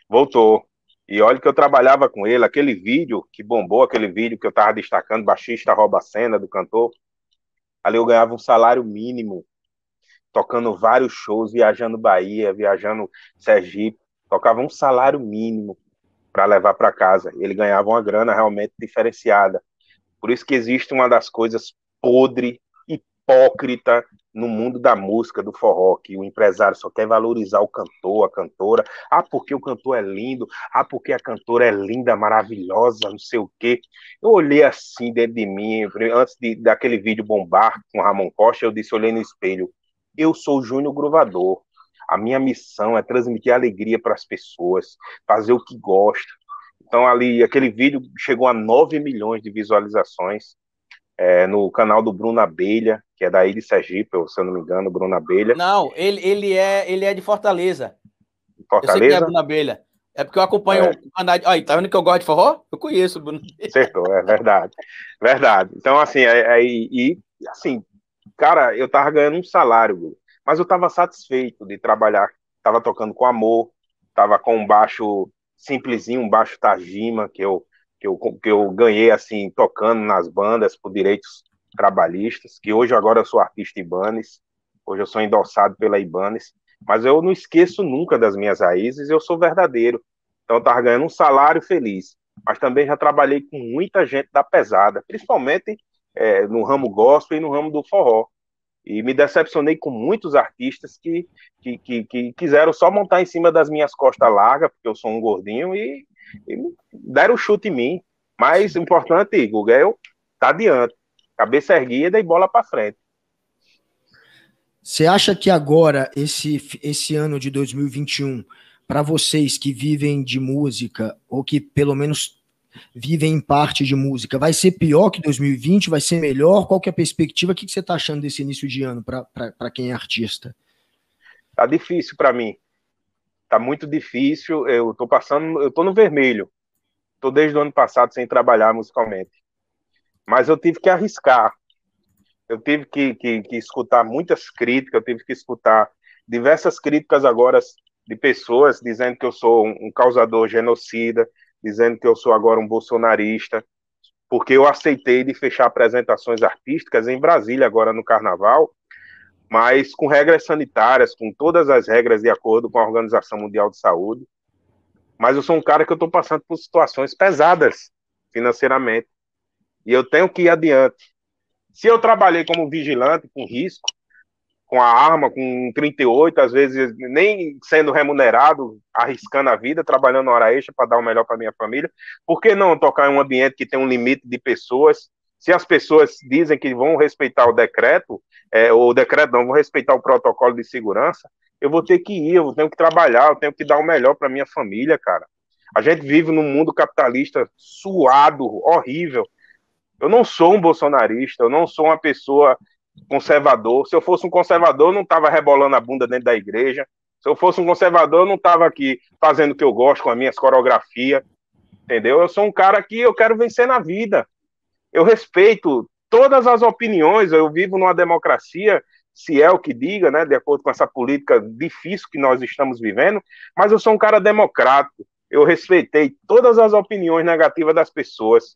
Voltou. E olha que eu trabalhava com ele, aquele vídeo que bombou, aquele vídeo que eu tava destacando, baixista rouba a cena do cantor. Ali eu ganhava um salário mínimo tocando vários shows, viajando Bahia, viajando Sergipe, tocava um salário mínimo para levar para casa. Ele ganhava uma grana realmente diferenciada. Por isso que existe uma das coisas podre, hipócrita no mundo da música, do forró, que o empresário só quer valorizar o cantor, a cantora. Ah, porque o cantor é lindo. Ah, porque a cantora é linda, maravilhosa, não sei o quê. Eu olhei assim dentro de mim, antes de, daquele vídeo bombar com Ramon Costa, eu disse, olhei no espelho, eu sou o Júnior Gruvador. A minha missão é transmitir alegria para as pessoas, fazer o que gosta. Então, ali, aquele vídeo chegou a 9 milhões de visualizações é, no canal do Bruno Abelha, que é daí de Sergipe, se eu não me engano, Bruno Abelha. Não, ele, ele, é, ele é de Fortaleza. Fortaleza? Eu sei é Bruno Abelha. É porque eu acompanho é. o canal. Aí, tá vendo que eu gosto de forró? Eu conheço o Bruno. Acertou, é verdade. Verdade. Então, assim, é, é, e, assim, cara, eu tava ganhando um salário, mas eu tava satisfeito de trabalhar, tava tocando com amor, tava com um baixo simplesinho, um baixo Tajima, que eu, que eu, que eu ganhei, assim, tocando nas bandas por direitos trabalhistas, que hoje agora eu sou artista Ibanez, hoje eu sou endossado pela Ibanez, mas eu não esqueço nunca das minhas raízes, eu sou verdadeiro. Então eu tava ganhando um salário feliz, mas também já trabalhei com muita gente da pesada, principalmente é, no ramo gospel e no ramo do forró. E me decepcionei com muitos artistas que, que, que, que quiseram só montar em cima das minhas costas largas, porque eu sou um gordinho, e, e deram chute em mim. Mas o importante, Guga, é eu tá adiante. Cabeça erguida e bola para frente. Você acha que agora, esse, esse ano de 2021, para vocês que vivem de música, ou que pelo menos vivem em parte de música. Vai ser pior que 2020? Vai ser melhor? Qual que é a perspectiva? O que, que você está achando desse início de ano para quem é artista? Tá difícil para mim. Tá muito difícil. Eu tô passando, eu tô no vermelho. Tô desde o ano passado sem trabalhar musicalmente. Mas eu tive que arriscar. Eu tive que, que, que escutar muitas críticas, eu tive que escutar diversas críticas agora de pessoas dizendo que eu sou um causador genocida, dizendo que eu sou agora um bolsonarista, porque eu aceitei de fechar apresentações artísticas em Brasília agora no Carnaval, mas com regras sanitárias, com todas as regras de acordo com a Organização Mundial de Saúde. Mas eu sou um cara que eu estou passando por situações pesadas financeiramente e eu tenho que ir adiante. Se eu trabalhei como vigilante com risco, com a arma, com 38, às vezes nem sendo remunerado, arriscando a vida, trabalhando hora extra para dar o melhor para minha família. Por que não tocar em um ambiente que tem um limite de pessoas? Se as pessoas dizem que vão respeitar o decreto, é, o decreto não, vão respeitar o protocolo de segurança, eu vou ter que ir, eu tenho que trabalhar, eu tenho que dar o melhor para minha família, cara. A gente vive num mundo capitalista suado, horrível. Eu não sou um bolsonarista, eu não sou uma pessoa conservador. Se eu fosse um conservador, eu não estava rebolando a bunda dentro da igreja. Se eu fosse um conservador, eu não estava aqui fazendo o que eu gosto com as minhas coreografias. Entendeu? Eu sou um cara que eu quero vencer na vida. eu respeito todas as opiniões, eu vivo numa democracia, se é o que diga, né, de acordo com essa política difícil que nós estamos vivendo, mas eu sou um cara democrático, eu respeitei todas as opiniões negativas das pessoas,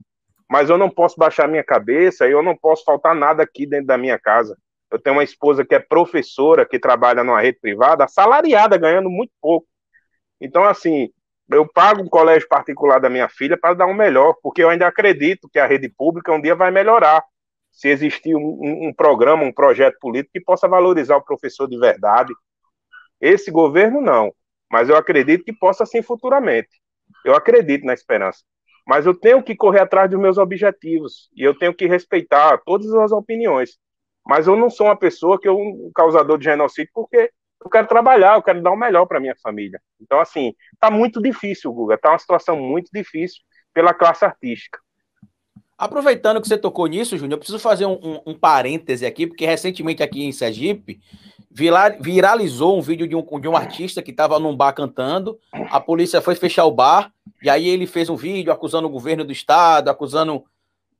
mas eu não posso baixar minha cabeça, eu não posso faltar nada aqui dentro da minha casa. Eu tenho uma esposa que é professora, que trabalha numa rede privada, assalariada, ganhando muito pouco. Então, assim, eu pago um colégio particular da minha filha para dar um melhor, porque eu ainda acredito que a rede pública um dia vai melhorar. Se existir um, um, um programa, um projeto político que possa valorizar o professor de verdade. Esse governo, não. Mas eu acredito que possa sim futuramente. Eu acredito na esperança. Mas eu tenho que correr atrás dos meus objetivos. E eu tenho que respeitar todas as opiniões. Mas eu não sou uma pessoa que eu um causador de genocídio porque eu quero trabalhar, eu quero dar o melhor para minha família. Então, assim, tá muito difícil, Guga. Tá uma situação muito difícil pela classe artística. Aproveitando que você tocou nisso, Júnior, eu preciso fazer um, um, um, parêntese aqui, porque recentemente aqui em Sergipe viralizou um vídeo de um, de um artista que estava num bar cantando. A polícia foi fechar o bar, e aí ele fez um vídeo acusando o governo do estado, acusando,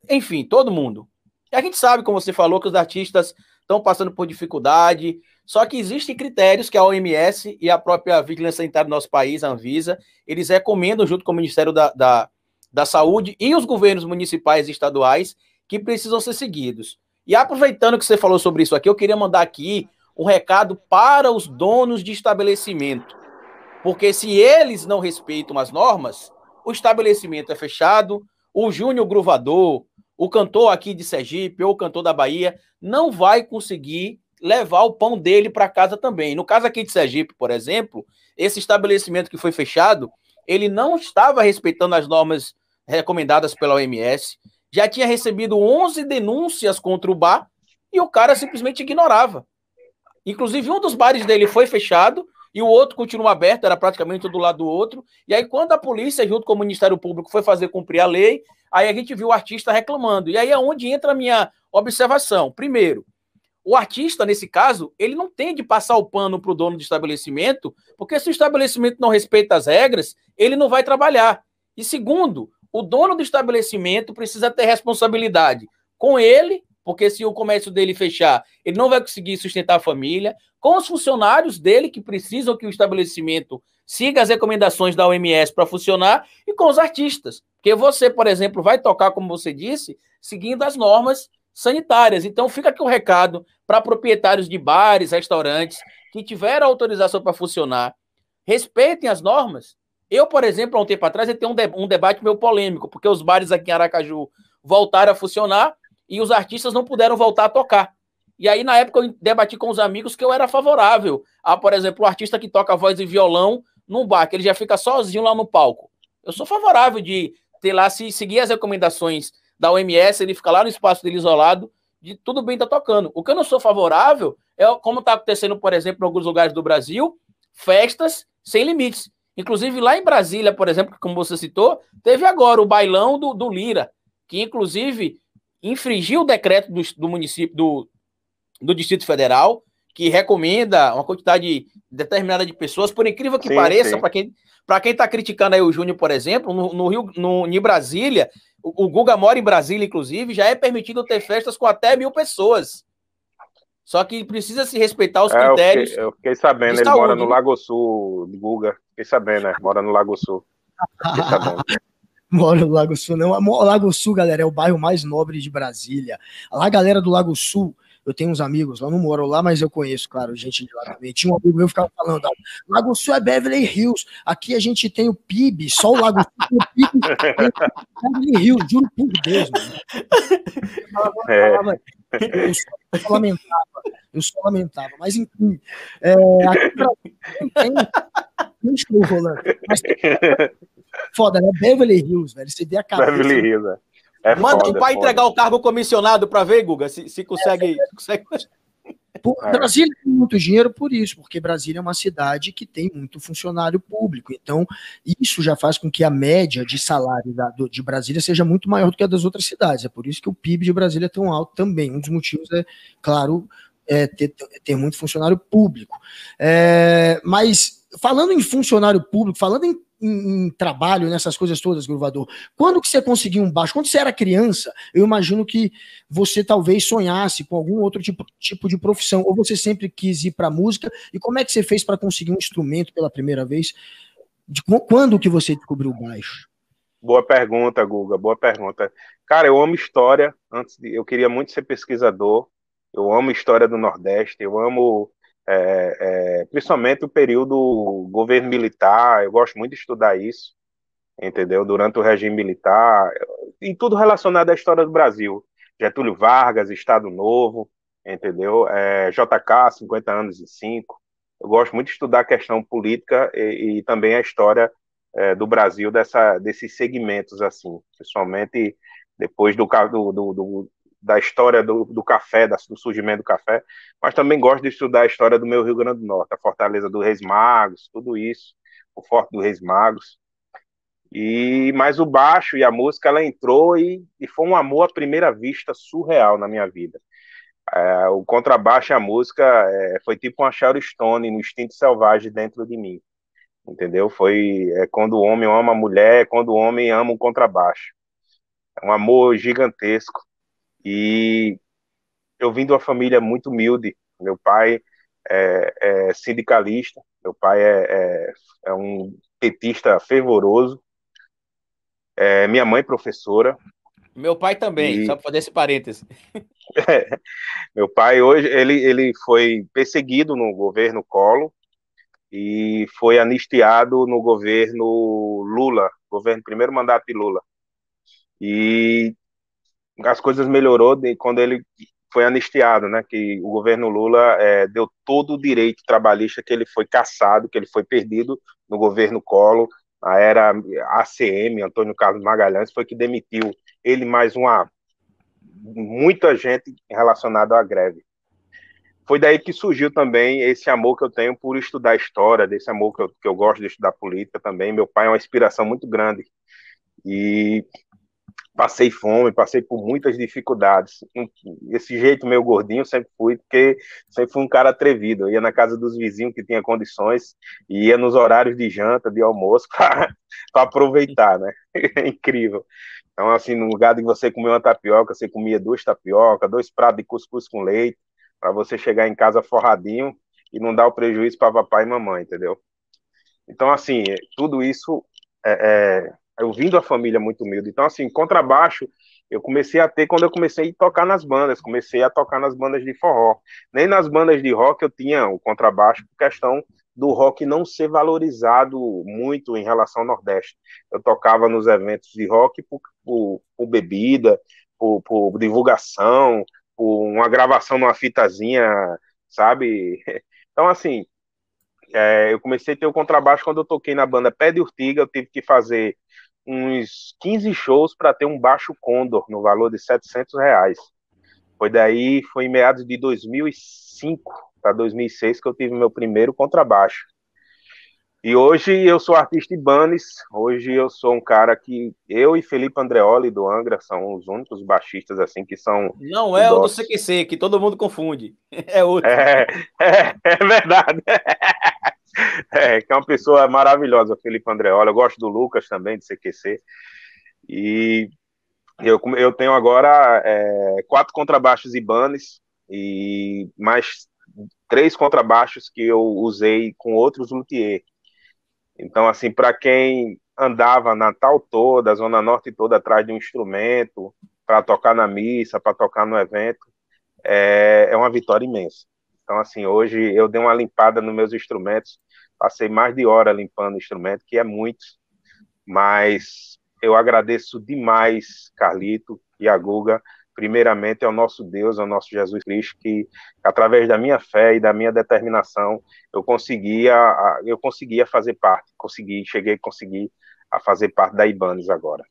enfim, todo mundo. E a gente sabe, como você falou, que os artistas estão passando por dificuldade, só que existem critérios que a OMS e a própria Vigilância Sanitária do nosso país, a Anvisa, eles recomendam, junto com o Ministério da, da, da Saúde e os governos municipais e estaduais, que precisam ser seguidos. E aproveitando que você falou sobre isso aqui, eu queria mandar aqui um recado para os donos de estabelecimento. Porque se eles não respeitam as normas, o estabelecimento é fechado, o Júnior Gruvador, o cantor aqui de Sergipe ou o cantor da Bahia não vai conseguir levar o pão dele para casa também. No caso aqui de Sergipe, por exemplo, esse estabelecimento que foi fechado, ele não estava respeitando as normas recomendadas pela OMS, já tinha recebido 11 denúncias contra o bar e o cara simplesmente ignorava. Inclusive, um dos bares dele foi fechado e o outro continua aberto, era praticamente do lado do outro. E aí, quando a polícia, junto com o Ministério Público, foi fazer cumprir a lei, aí a gente viu o artista reclamando. E aí é onde entra a minha observação. Primeiro, o artista, nesse caso, ele não tem de passar o pano para o dono do estabelecimento, porque se o estabelecimento não respeita as regras, ele não vai trabalhar. E segundo, o dono do estabelecimento precisa ter responsabilidade com ele, porque se o comércio dele fechar, ele não vai conseguir sustentar a família, com os funcionários dele, que precisam que o estabelecimento siga as recomendações da OMS para funcionar, e com os artistas. Porque você, por exemplo, vai tocar, como você disse, seguindo as normas sanitárias. Então, fica aqui o um recado para proprietários de bares, restaurantes, que tiveram autorização para funcionar, respeitem as normas. Eu, por exemplo, há um tempo atrás, eu tenho um, de um debate meio polêmico, porque os bares aqui em Aracaju voltaram a funcionar e os artistas não puderam voltar a tocar. E aí, na época, eu debati com os amigos que eu era favorável a, por exemplo, o artista que toca voz e violão num bar, que ele já fica sozinho lá no palco. Eu sou favorável de ter lá, se seguir as recomendações da OMS, ele fica lá no espaço dele isolado, de tudo bem tá tocando. O que eu não sou favorável é como está acontecendo, por exemplo, em alguns lugares do Brasil, festas sem limites. Inclusive lá em Brasília, por exemplo, como você citou, teve agora o bailão do, do Lira, que inclusive infringiu o decreto do, do município do, do Distrito Federal, que recomenda uma quantidade determinada de pessoas, por incrível que sim, pareça, para quem para quem está criticando aí o Júnior, por exemplo, no, no Rio, no, em Brasília, o, o, Guga mora em Brasília, inclusive, já é permitido ter festas com até mil pessoas. Só que precisa se respeitar os é, critérios. Eu fiquei, eu fiquei sabendo, ele saúde. mora no Lago Sul, Guga. Fiquei sabendo, né? Mora no Lago Sul. Fiquei sabendo. mora no Lago Sul, não. O Lago Sul, galera, é o bairro mais nobre de Brasília. Lá, galera do Lago Sul, eu tenho uns amigos, lá não moro lá, mas eu conheço, claro, gente de lá também. Tinha um amigo meu que ficava falando, ah, Lago Sul é Beverly Hills, aqui a gente tem o PIB, só o Lago Sul tem o PIB, Beverly Hills, juro por Deus, mano. Eu, falava, é. falava, eu, só, eu só lamentava, eu só lamentava, mas enfim, é, aqui não tem, não estou rolando, mas foda, né? Beverly Hills, velho, você vê a cabeça. Beverly Hills, é. É Manda foda, para é entregar o cargo comissionado para ver, Guga, se, se consegue. É, consegue... Por, Brasília tem muito dinheiro por isso, porque Brasília é uma cidade que tem muito funcionário público. Então, isso já faz com que a média de salário da, do, de Brasília seja muito maior do que a das outras cidades. É por isso que o PIB de Brasília é tão alto também. Um dos motivos é, claro, é ter, ter muito funcionário público. É, mas falando em funcionário público, falando em em, em, trabalho, nessas coisas todas, Gruvador. Quando que você conseguiu um baixo? Quando você era criança, eu imagino que você talvez sonhasse com algum outro tipo, tipo de profissão, ou você sempre quis ir para música, e como é que você fez para conseguir um instrumento pela primeira vez? De, quando que você descobriu o baixo? Boa pergunta, Guga, boa pergunta. Cara, eu amo história, antes de, eu queria muito ser pesquisador, eu amo história do Nordeste, eu amo é, é, principalmente o período governo militar, eu gosto muito de estudar isso, entendeu? Durante o regime militar, e tudo relacionado à história do Brasil. Getúlio Vargas, Estado Novo, entendeu? É, JK, 50 anos e 5. Eu gosto muito de estudar a questão política e, e também a história é, do Brasil dessa, desses segmentos, assim, principalmente depois do, do, do, da história do, do café, do surgimento do café, mas também gosto de estudar a história do meu Rio Grande do Norte, a fortaleza do Reis Magos, tudo isso, o Forte do Reis Magos. E mais o baixo e a música, ela entrou e, e foi um amor à primeira vista surreal na minha vida. É, o contrabaixo e a música é, foi tipo uma Sharon Stone no instinto selvagem dentro de mim, entendeu? Foi é, quando o homem ama a mulher, quando o homem ama o contrabaixo. É um amor gigantesco e eu vim de uma família muito humilde. Meu pai é, é sindicalista, meu pai é, é, é, um petista fervoroso, é, minha mãe professora. Meu pai também, e... só para fazer esse parêntese. meu pai hoje ele, ele foi perseguido no governo Collor e foi anistiado no governo Lula, governo primeiro mandato de Lula. E as coisas melhorou de, quando ele foi anistiado, né? Que o governo Lula é, deu todo o direito trabalhista que ele foi caçado, que ele foi perdido no governo Collor. A era ACM, Antônio Carlos Magalhães, foi que demitiu ele mais uma muita gente relacionada à greve. Foi daí que surgiu também esse amor que eu tenho por estudar história, desse amor que eu, que eu gosto de estudar política também. Meu pai é uma inspiração muito grande. E passei fome, passei por muitas dificuldades. Esse jeito meio gordinho sempre fui, porque sempre fui um cara atrevido. Eu ia na casa dos vizinhos que tinha condições, e ia nos horários de janta, de almoço, para aproveitar, né? É incrível. Então, assim, no lugar de você comer uma tapioca, você comia duas tapioca, dois pratos de cuscuz com leite, para você chegar em casa forradinho e não dar o prejuízo para papai e mamãe, entendeu? Então, assim, tudo isso é, é eu vim da família muito humilde. Então, assim, contrabaixo eu comecei a ter quando eu comecei a tocar nas bandas, comecei a tocar nas bandas de forró. Nem nas bandas de rock eu tinha o contrabaixo por questão do rock não ser valorizado muito em relação ao Nordeste. Eu tocava nos eventos de rock por, por, por bebida, por, por, divulgação, por uma gravação numa fitazinha, sabe? Então, assim, é, eu comecei a ter o contrabaixo quando eu toquei na banda Pé de Urtiga, eu tive que fazer uns 15 shows para ter um baixo Condor no valor de 700 reais. Foi daí, foi em meados de 2005 para 2006 que eu tive meu primeiro contrabaixo. E hoje eu sou artista Ibanez, hoje eu sou um cara que eu e Felipe Andreoli do Angra são os únicos baixistas assim que são Não é o do CQC, que todo mundo confunde. É outro. É, é, é verdade. É, que é uma pessoa maravilhosa, Felipe Andreola. Eu gosto do Lucas também, de CQC. E eu, eu tenho agora é, quatro contrabaixos Ibanez e mais três contrabaixos que eu usei com outros luthier. Então, assim, para quem andava Natal toda, Zona Norte toda atrás de um instrumento, para tocar na missa, para tocar no evento, é, é uma vitória imensa. Então, assim, hoje eu dei uma limpada nos meus instrumentos, passei mais de hora limpando o instrumento, que é muito, mas eu agradeço demais, Carlito e a Guga, primeiramente ao nosso Deus, ao nosso Jesus Cristo, que através da minha fé e da minha determinação, eu conseguia, eu conseguia fazer parte, consegui, cheguei a a fazer parte da Ibanez agora.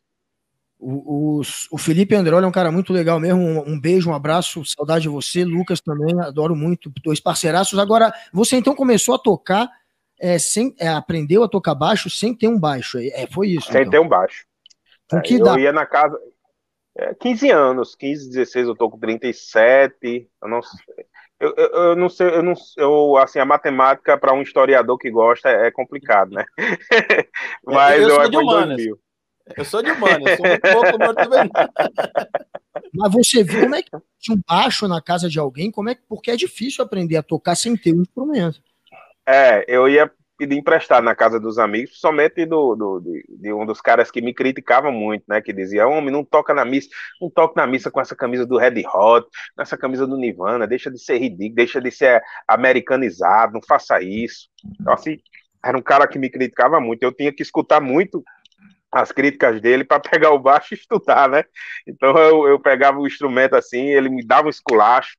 O, o, o Felipe Androli é um cara muito legal mesmo. Um, um, beijo, um abraço, saudade de você. Lucas também, adoro muito, dois parceiraços. Agora, você então começou a tocar é, sem, é, aprendeu a tocar baixo sem ter um baixo. É, foi isso. Sem então. ter um baixo. O que eu dá? ia na casa. é, 15 anos, 15, 16, eu tô com 37, eu não sei. Eu, eu, eu não sei, eu não, eu, assim, a matemática para um historiador que gosta é, complicado, né? Mas eu, eu sou de humanas. Eu sou de humanas, eu sou muito pouco também. Mas você viu como é que tinha um baixo na casa de alguém, como é que, porque é difícil aprender a tocar sem ter um instrumento. É, eu ia pedir emprestado na casa dos amigos, somente do, do de, de, um dos caras que me criticava muito, né? Que dizia, homem, não toca na missa, não toca na missa com essa camisa do Red Hot, essa camisa do Nirvana, deixa de ser ridículo, deixa de ser americanizado, não faça isso. Então, assim, era um cara que me criticava muito, eu tinha que escutar muito as críticas dele para pegar o baixo e estudar, né? Então eu, eu pegava o instrumento assim, ele me dava um esculacho,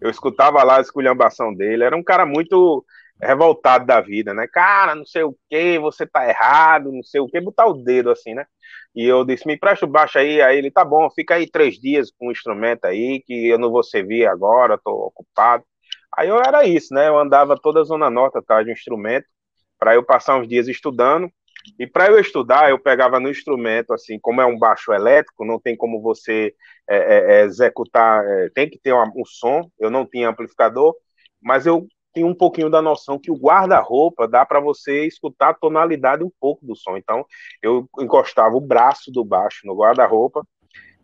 eu escutava lá a esculhambação dele, era um cara muito revoltado da vida, né? Cara, não sei o que, você tá errado, não sei o que, botar o dedo assim, né? E eu disse, me presta o baixo aí, aí ele, tá bom, fica aí três dias com o instrumento aí, que eu não vou servir agora, tô ocupado. Aí eu era isso, né? Eu andava toda a Zona Norte atrás de um instrumento, para eu passar uns dias estudando, e para eu estudar, eu pegava no instrumento, assim, como é um baixo elétrico, não tem como você é, é, é executar, é, tem que ter um, um som, eu não tinha amplificador, mas eu tinha um pouquinho da noção que o guarda-roupa dá para você escutar a tonalidade um pouco do som. Então, eu encostava o braço do baixo no guarda-roupa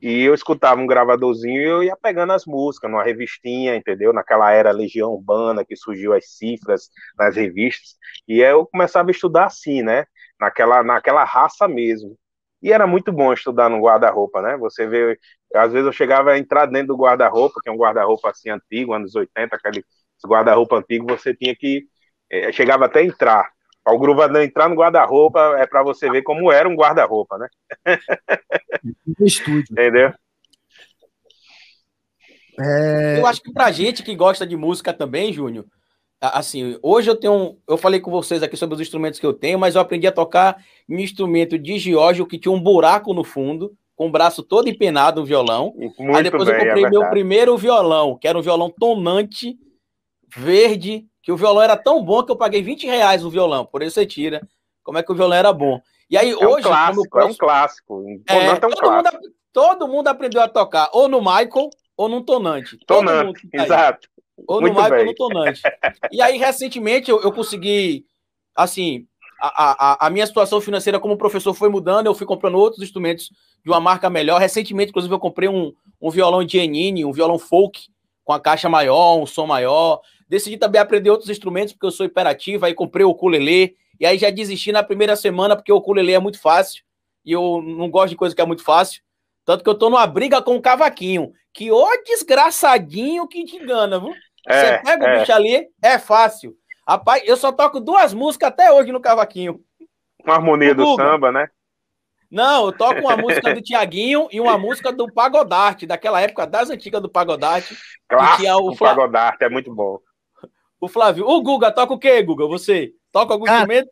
e eu escutava um gravadorzinho e eu ia pegando as músicas numa revistinha, entendeu? Naquela era Legião Urbana que surgiu as cifras nas revistas. E eu começava a estudar assim, né? naquela, naquela raça mesmo. E era muito bom estudar no guarda-roupa, né? Você vê, às vezes eu chegava a entrar dentro do guarda-roupa, que é um guarda-roupa assim antigo, anos 80, aquele guarda-roupa antigo, você tinha que. É, chegava até a entrar. Para o gruvador entrar no guarda-roupa é para você ver como era um guarda-roupa, né? Estúdio. Entendeu? É... Eu acho que pra gente que gosta de música também, Júnior, assim, hoje eu tenho, eu falei com vocês aqui sobre os instrumentos que eu tenho, mas eu aprendi a tocar um instrumento de Giorgio que tinha um buraco no fundo, com o braço todo empenado, um violão. Muito Aí depois bem, eu comprei é meu primeiro violão, que era um violão tonante, verde, que o violão era tão bom que eu paguei 20 reais o violão, por isso você tira. Como é que o violão era bom. E aí é hoje. Um clássico, posso... É um clássico. É, é um todo, clássico. Mundo, todo mundo aprendeu a tocar, ou no Michael, ou no tonante. Tonante, tá exato. Ou Muito no Michael ou no Tonante. E aí, recentemente, eu, eu consegui, assim, a, a, a, minha situação financeira como professor foi mudando, eu fui comprando outros instrumentos de uma marca melhor. Recentemente, inclusive, eu comprei um, um violão de Enine, um violão folk, com a caixa maior, um som maior. Decidi também aprender outros instrumentos, porque eu sou hiperativo, aí comprei o ukulele, e aí já desisti na primeira semana, porque o ukulele é muito fácil, e eu não gosto de coisa que é muito fácil. Tanto que eu tô numa briga com o cavaquinho, que ô desgraçadinho que te engana, viu? É, Você pega é. o bicho ali, é fácil. Rapaz, eu só toco duas músicas até hoje no cavaquinho. Uma harmonia do samba, né? Não, eu toco uma música do Tiaguinho e uma música do Pagodarte, daquela época das antigas do Pagodarte. Clássico, que tinha o Fla... Pagodarte, é muito bom. O Flávio. O Guga, toca o quê, Guga? Você? Toca algum instrumento?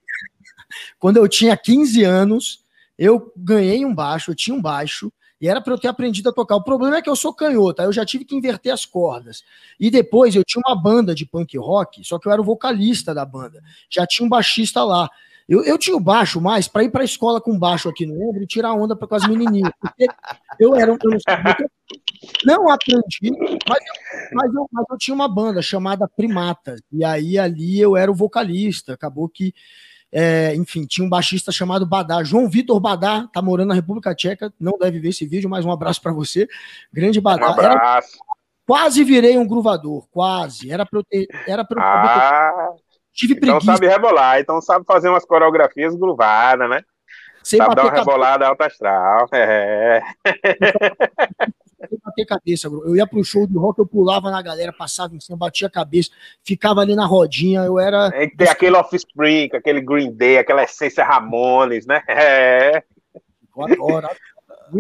Quando eu tinha 15 anos, eu ganhei um baixo, eu tinha um baixo, e era para eu ter aprendido a tocar. O problema é que eu sou canhota, eu já tive que inverter as cordas. E depois eu tinha uma banda de punk rock, só que eu era o vocalista da banda. Já tinha um baixista lá. Eu, eu tinha o baixo mais para ir para a escola com baixo aqui no ombro e tirar onda com as menininhas. Porque eu era um. Eu não, sabia, não aprendi, mas eu, mas, eu, mas eu tinha uma banda chamada Primatas. E aí ali eu era o vocalista. Acabou que é, enfim, tinha um baixista chamado Badá, João Vitor Badá, tá morando na República Tcheca, não deve ver esse vídeo, mas um abraço para você. Grande Badá. Um abraço. Era, quase virei um gruvador, quase. Era para eu ter. Era pra eu ah, Tive então preguiça. sabe rebolar, então sabe fazer umas coreografias gruvadas, né? Sem sabe dar uma rebolada alta astral. É. bater cabeça, Eu ia pro show de rock, eu pulava na galera, passava em cima, batia a cabeça, ficava ali na rodinha, eu era. É, tem aquele Offspring, aquele Green Day, aquela essência Ramones, né? É. Eu adoro.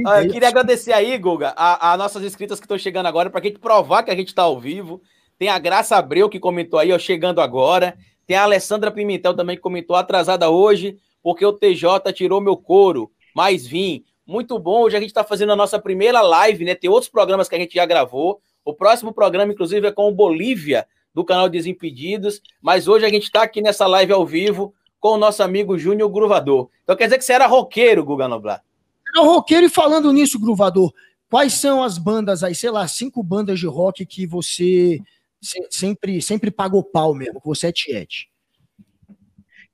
Ah, eu queria agradecer aí, Guga, a, a nossas inscritas que estão chegando agora, para a gente provar que a gente está ao vivo. Tem a Graça Abreu que comentou aí, ó, chegando agora. Tem a Alessandra Pimentel também que comentou, atrasada hoje, porque o TJ tirou meu couro, mas vim. Muito bom. Hoje a gente está fazendo a nossa primeira live, né? Tem outros programas que a gente já gravou. O próximo programa, inclusive, é com o Bolívia, do canal Desimpedidos. Mas hoje a gente está aqui nessa live ao vivo com o nosso amigo Júnior Gruvador. Então quer dizer que você era roqueiro, Guga Noblar? era roqueiro e falando nisso, Gruvador, quais são as bandas aí, sei lá, cinco bandas de rock que você sempre, sempre pagou pau mesmo, que você é tiete?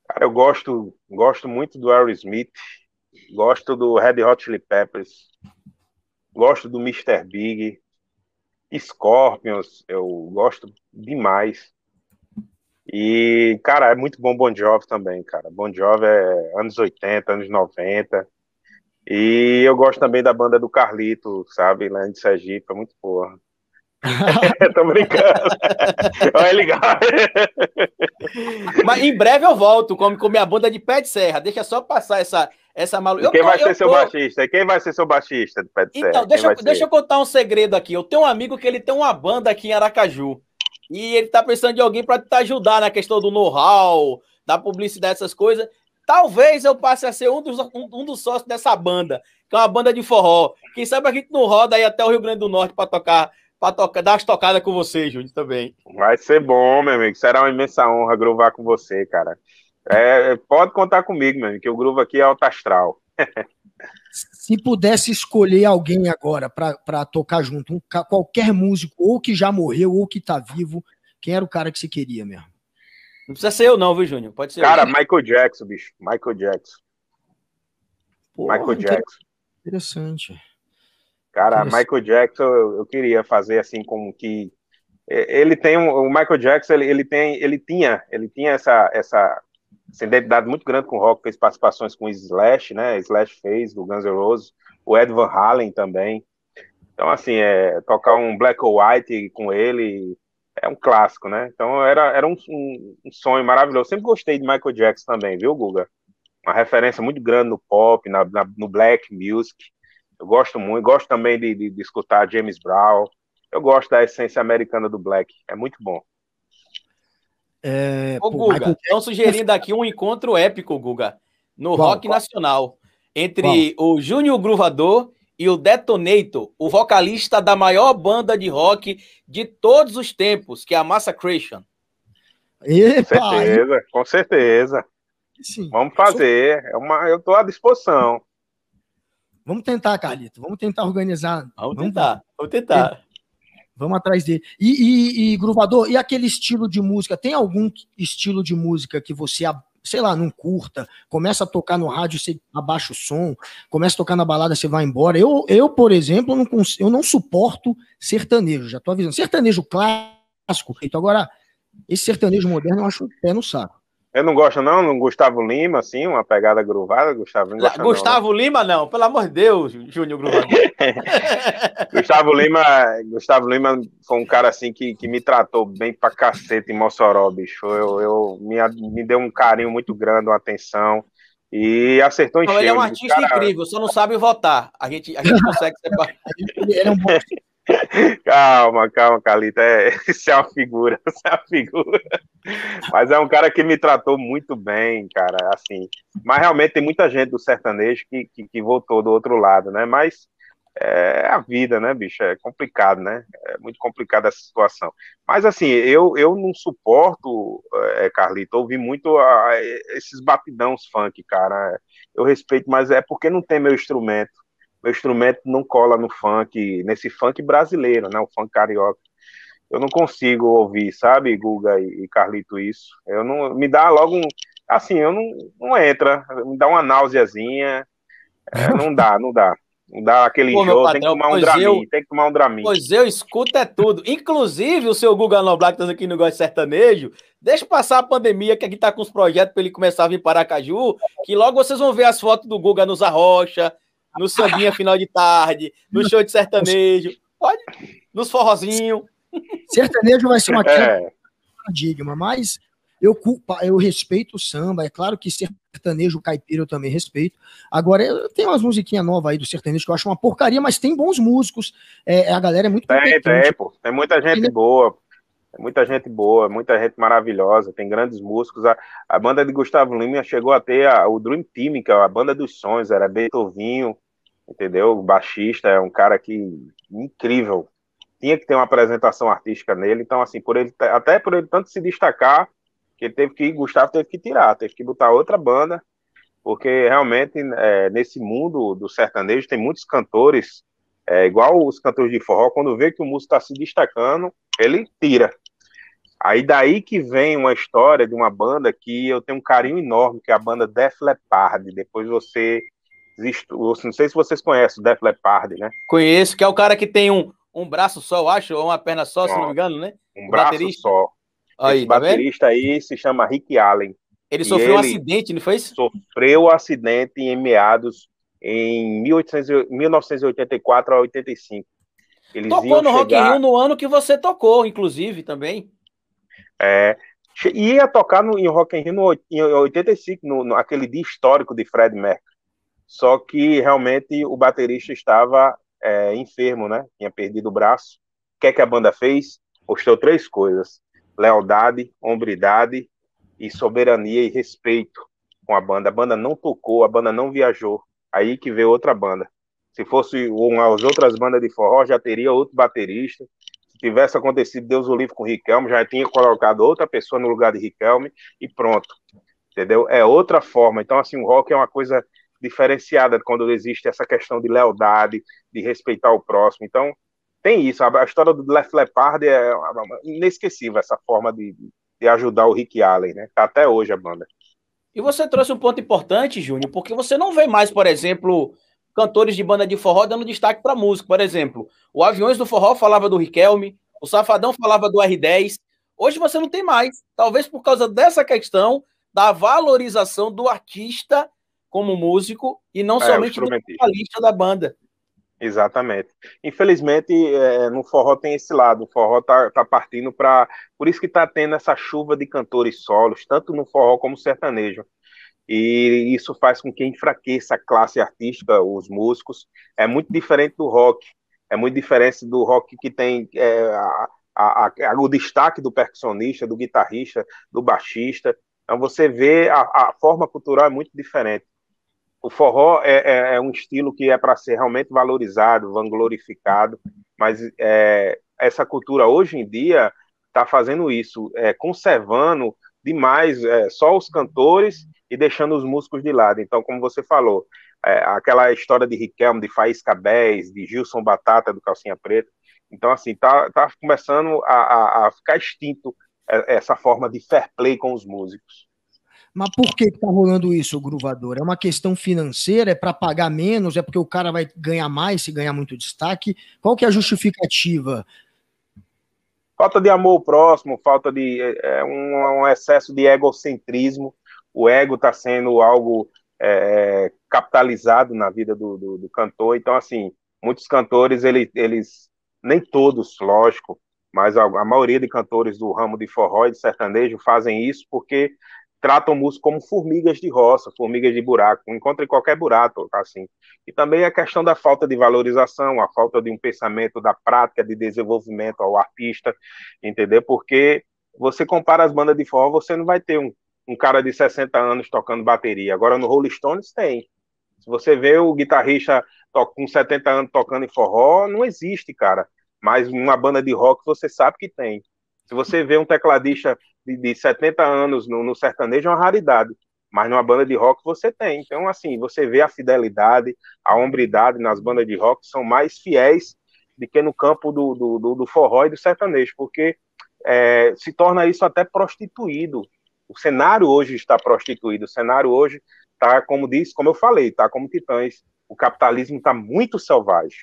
Cara, eu gosto, gosto muito do Aerosmith, gosto do Red Hot Chili Peppers, gosto do Mr. Big, Scorpions, eu gosto demais. E, cara, é muito bom Bon Jovi também, cara. Bon Jovi é anos 80, anos 90. E eu gosto também da banda do Carlito, sabe? Lá de Sergipe, é muito boa. Tô brincando. Olha legal. Mas em breve eu volto com, com minha banda de pé de serra. Deixa só passar essa, essa maluca. Quem vai ser seu tô... baixista? Quem vai ser seu baixista de pé de serra? Então, deixa, eu, deixa eu contar um segredo aqui. Eu tenho um amigo que ele tem uma banda aqui em Aracaju. E ele tá precisando de alguém para te ajudar na questão do know-how, da publicidade, essas coisas. Talvez eu passe a ser um dos, um, um dos sócios dessa banda, que é uma banda de forró. Quem sabe a gente não roda aí até o Rio Grande do Norte para tocar para tocar, dar as tocadas com você, Júnior, também. Vai ser bom, meu amigo. Será uma imensa honra groovar com você, cara. É, pode contar comigo, meu amigo, que o groove aqui é alto astral. Se pudesse escolher alguém agora para tocar junto, um, qualquer músico, ou que já morreu, ou que tá vivo, quem era o cara que você queria mesmo? Não precisa ser eu, não, viu, Júnior? Pode ser. Cara, eu. Michael Jackson, bicho. Michael Jackson. Porra, Michael Jackson. Interessante. Cara, Michael Jackson, eu, queria fazer assim como que ele tem um, o Michael Jackson, ele, ele tem, ele tinha, ele tinha essa essa, essa identidade muito grande com o rock, fez participações com o Slash, né? Slash fez do Guns N' Roses, o Ed Van Halen também. Então assim, é, tocar um Black or White com ele é um clássico, né? Então era, era um, um, um sonho maravilhoso. sempre gostei de Michael Jackson também, viu, Guga? Uma referência muito grande no pop, na, na no black music. Eu gosto muito, gosto também de, de, de escutar James Brown. Eu gosto da essência americana do black. É muito bom. É, Ô, Guga, estão sugerindo aqui um encontro épico, Guga, no qual, rock qual? nacional, entre qual? o Júnior Gruvador e o Detonator, o vocalista da maior banda de rock de todos os tempos, que é a Massacration. Epa, com certeza, com certeza. Sim, Vamos fazer. É uma, eu estou à disposição. Vamos tentar, Carlito. Vamos tentar organizar. Vamos, vamos tentar. Vamos tentar. Vamos atrás dele. E, e, e, Gruvador, e aquele estilo de música? Tem algum estilo de música que você, sei lá, não curta? Começa a tocar no rádio, você abaixa o som. Começa a tocar na balada, você vai embora. Eu, eu por exemplo, não eu não suporto sertanejo. Já tô avisando. Sertanejo clássico. Então, agora, esse sertanejo moderno eu acho pé no saco. Eu não gosto, não, no Gustavo Lima, assim, uma pegada gruvada. Gustavo, não Gustavo não, Lima, não, pelo amor de Deus, Júnior Gruvado. Gustavo Lima, Gustavo Lima foi um cara assim que, que me tratou bem pra cacete em Mossoró, bicho. Eu, eu me, me deu um carinho muito grande, uma atenção. E acertou em cheio. Ele é um artista cara... incrível, só não sabe votar. A gente, a gente consegue separar. ele é um bom calma, calma, Calita. É, isso é uma figura, isso é uma figura. Mas é um cara que me tratou muito bem, cara, assim. Mas realmente tem muita gente do sertanejo que, que, que voltou do outro lado, né? Mas é a vida, né, bicho? É complicado, né? É muito complicada essa situação. Mas assim, eu, eu não suporto, é, Carlito, ouvir muito a, a, esses batidãos funk, cara. Eu respeito, mas é porque não tem meu instrumento meu instrumento não cola no funk, nesse funk brasileiro, né? O funk carioca. Eu não consigo ouvir, sabe, Guga e, Carlito, isso. Eu não. Me dá logo um. Assim, eu não, não entra, me dá uma náuseazinha. É, não dá, não dá. Não dá aquele Pô, jogo, tem que tomar um Dramin, eu, tem que tomar um Dramin. Pois eu escuto é tudo. Inclusive, o seu Guga Noblar, que tá aqui no Gosto Sertanejo, deixa passar a pandemia, que aqui tá com os projetos para ele começar a vir para Aracaju, que logo vocês vão ver as fotos do Guga nos Arrocha, no sambinha final de tarde, no show de sertanejo, pode, nos forrozinhos. Sertanejo vai ser uma é. paradigma, mas eu, eu respeito o samba, é claro que sertanejo caipira eu também respeito. Agora, tem umas musiquinhas novas aí do sertanejo que eu acho uma porcaria, mas tem bons músicos, é, a galera é muito Tem, tem, pô, tem muita gente boa, tem muita gente boa, muita gente maravilhosa, tem grandes músicos. A, a banda de Gustavo Lima chegou a ter a, o Dream Team, que é a banda dos sonhos, era Beethovinho, entendeu? O baixista é um cara que incrível. Tinha que ter uma apresentação artística nele, então assim, por ele até por ele tanto se destacar, que ele teve que Gustavo teve que tirar, teve que botar outra banda. porque realmente é, nesse mundo do sertanejo tem muitos cantores, é, igual os cantores de forró, quando vê que o músico está se destacando, ele tira. Aí daí que vem uma história de uma banda que eu tenho um carinho enorme, que é a banda Def Leppard. Depois você não sei se vocês conhecem o Def Leppard, né? Conheço, que é o cara que tem um, um braço só, eu acho, ou uma perna só, se não me engano, né? Um o braço baterista. só. Aí, Esse tá baterista vendo? aí se chama Rick Allen. Ele sofreu ele um acidente, não foi isso? Sofreu um acidente em meados em 1800, 1984 a 85. Eles tocou no chegar... Rock in Rio no ano que você tocou, inclusive, também. É, ia tocar no, em Rock in Rio no, em 85, no, no, aquele dia histórico de Fred Mercury. Só que realmente o baterista estava é, enfermo, né? Tinha perdido o braço. O que é que a banda fez? Postou três coisas: lealdade, hombridade e soberania e respeito com a banda. A banda não tocou, a banda não viajou. Aí que veio outra banda. Se fosse uma, as outras bandas de forró, já teria outro baterista. Se tivesse acontecido Deus o livre com o Riquelme, já tinha colocado outra pessoa no lugar de Riquelme e pronto. Entendeu? É outra forma. Então, assim, o rock é uma coisa diferenciada quando existe essa questão de lealdade, de respeitar o próximo. Então, tem isso. A, história do Left Leppard é inesquecível, essa forma de, de ajudar o Rick Allen, né? Tá até hoje a banda. E você trouxe um ponto importante, Júnior, porque você não vê mais, por exemplo, cantores de banda de forró dando destaque para música. Por exemplo, o Aviões do Forró falava do Riquelme, o Safadão falava do R10. Hoje você não tem mais. Talvez por causa dessa questão da valorização do artista como músico e não é, somente do vocalista da banda. Exatamente. Infelizmente, é, no forró tem esse lado. O forró tá, tá partindo para. Por isso que tá tendo essa chuva de cantores solos, tanto no forró como sertanejo. E isso faz com que enfraqueça a classe artística, os músicos. É muito diferente do rock. É muito diferente do rock que tem é, a, a, a, o destaque do percussionista, do guitarrista, do baixista. Então você vê a, a forma cultural é muito diferente o forró é, é, é, um estilo que é para ser realmente valorizado, vanglorificado, mas é, essa cultura hoje em dia está fazendo isso, é, conservando demais é, só os cantores e deixando os músicos de lado. Então, como você falou, é, aquela história de Riquelme, de Faísca Cabés, de Gilson Batata, do Calcinha Preta, então, assim, tá, tá começando a, a, a ficar extinto essa forma de fair play com os músicos. Mas por que está rolando isso, gruvador? É uma questão financeira? É para pagar menos? É porque o cara vai ganhar mais se ganhar muito destaque? Qual que é a justificativa? Falta de amor próximo, falta de é, é, um, um, excesso de egocentrismo. O ego está sendo algo é, capitalizado na vida do, do, do, cantor. Então, assim, muitos cantores, ele, eles, nem todos, lógico, mas a, a maioria de cantores do ramo de forró e de sertanejo fazem isso porque tratam música como formigas de roça, formigas de buraco, encontra em qualquer buraco, assim. E também a questão da falta de valorização, a falta de um pensamento da prática de desenvolvimento ao artista, entendeu? Porque você compara as bandas de forró, você não vai ter um, um cara de 60 anos tocando bateria. Agora no Rolling Stones tem. Se você vê o guitarrista com 70 anos tocando em forró, não existe, cara. Mas uma banda de rock você sabe que tem. Se você vê um tecladista de, de 70 anos no, no sertanejo, é uma raridade. Mas numa banda de rock você tem. Então, assim, você vê a fidelidade, a hombridade nas bandas de rock são mais fiéis do que no campo do, do, do, do forró e do sertanejo, porque é, se torna isso até prostituído. O cenário hoje está prostituído. O cenário hoje está, como disse, como eu falei, está como titãs. O capitalismo está muito selvagem.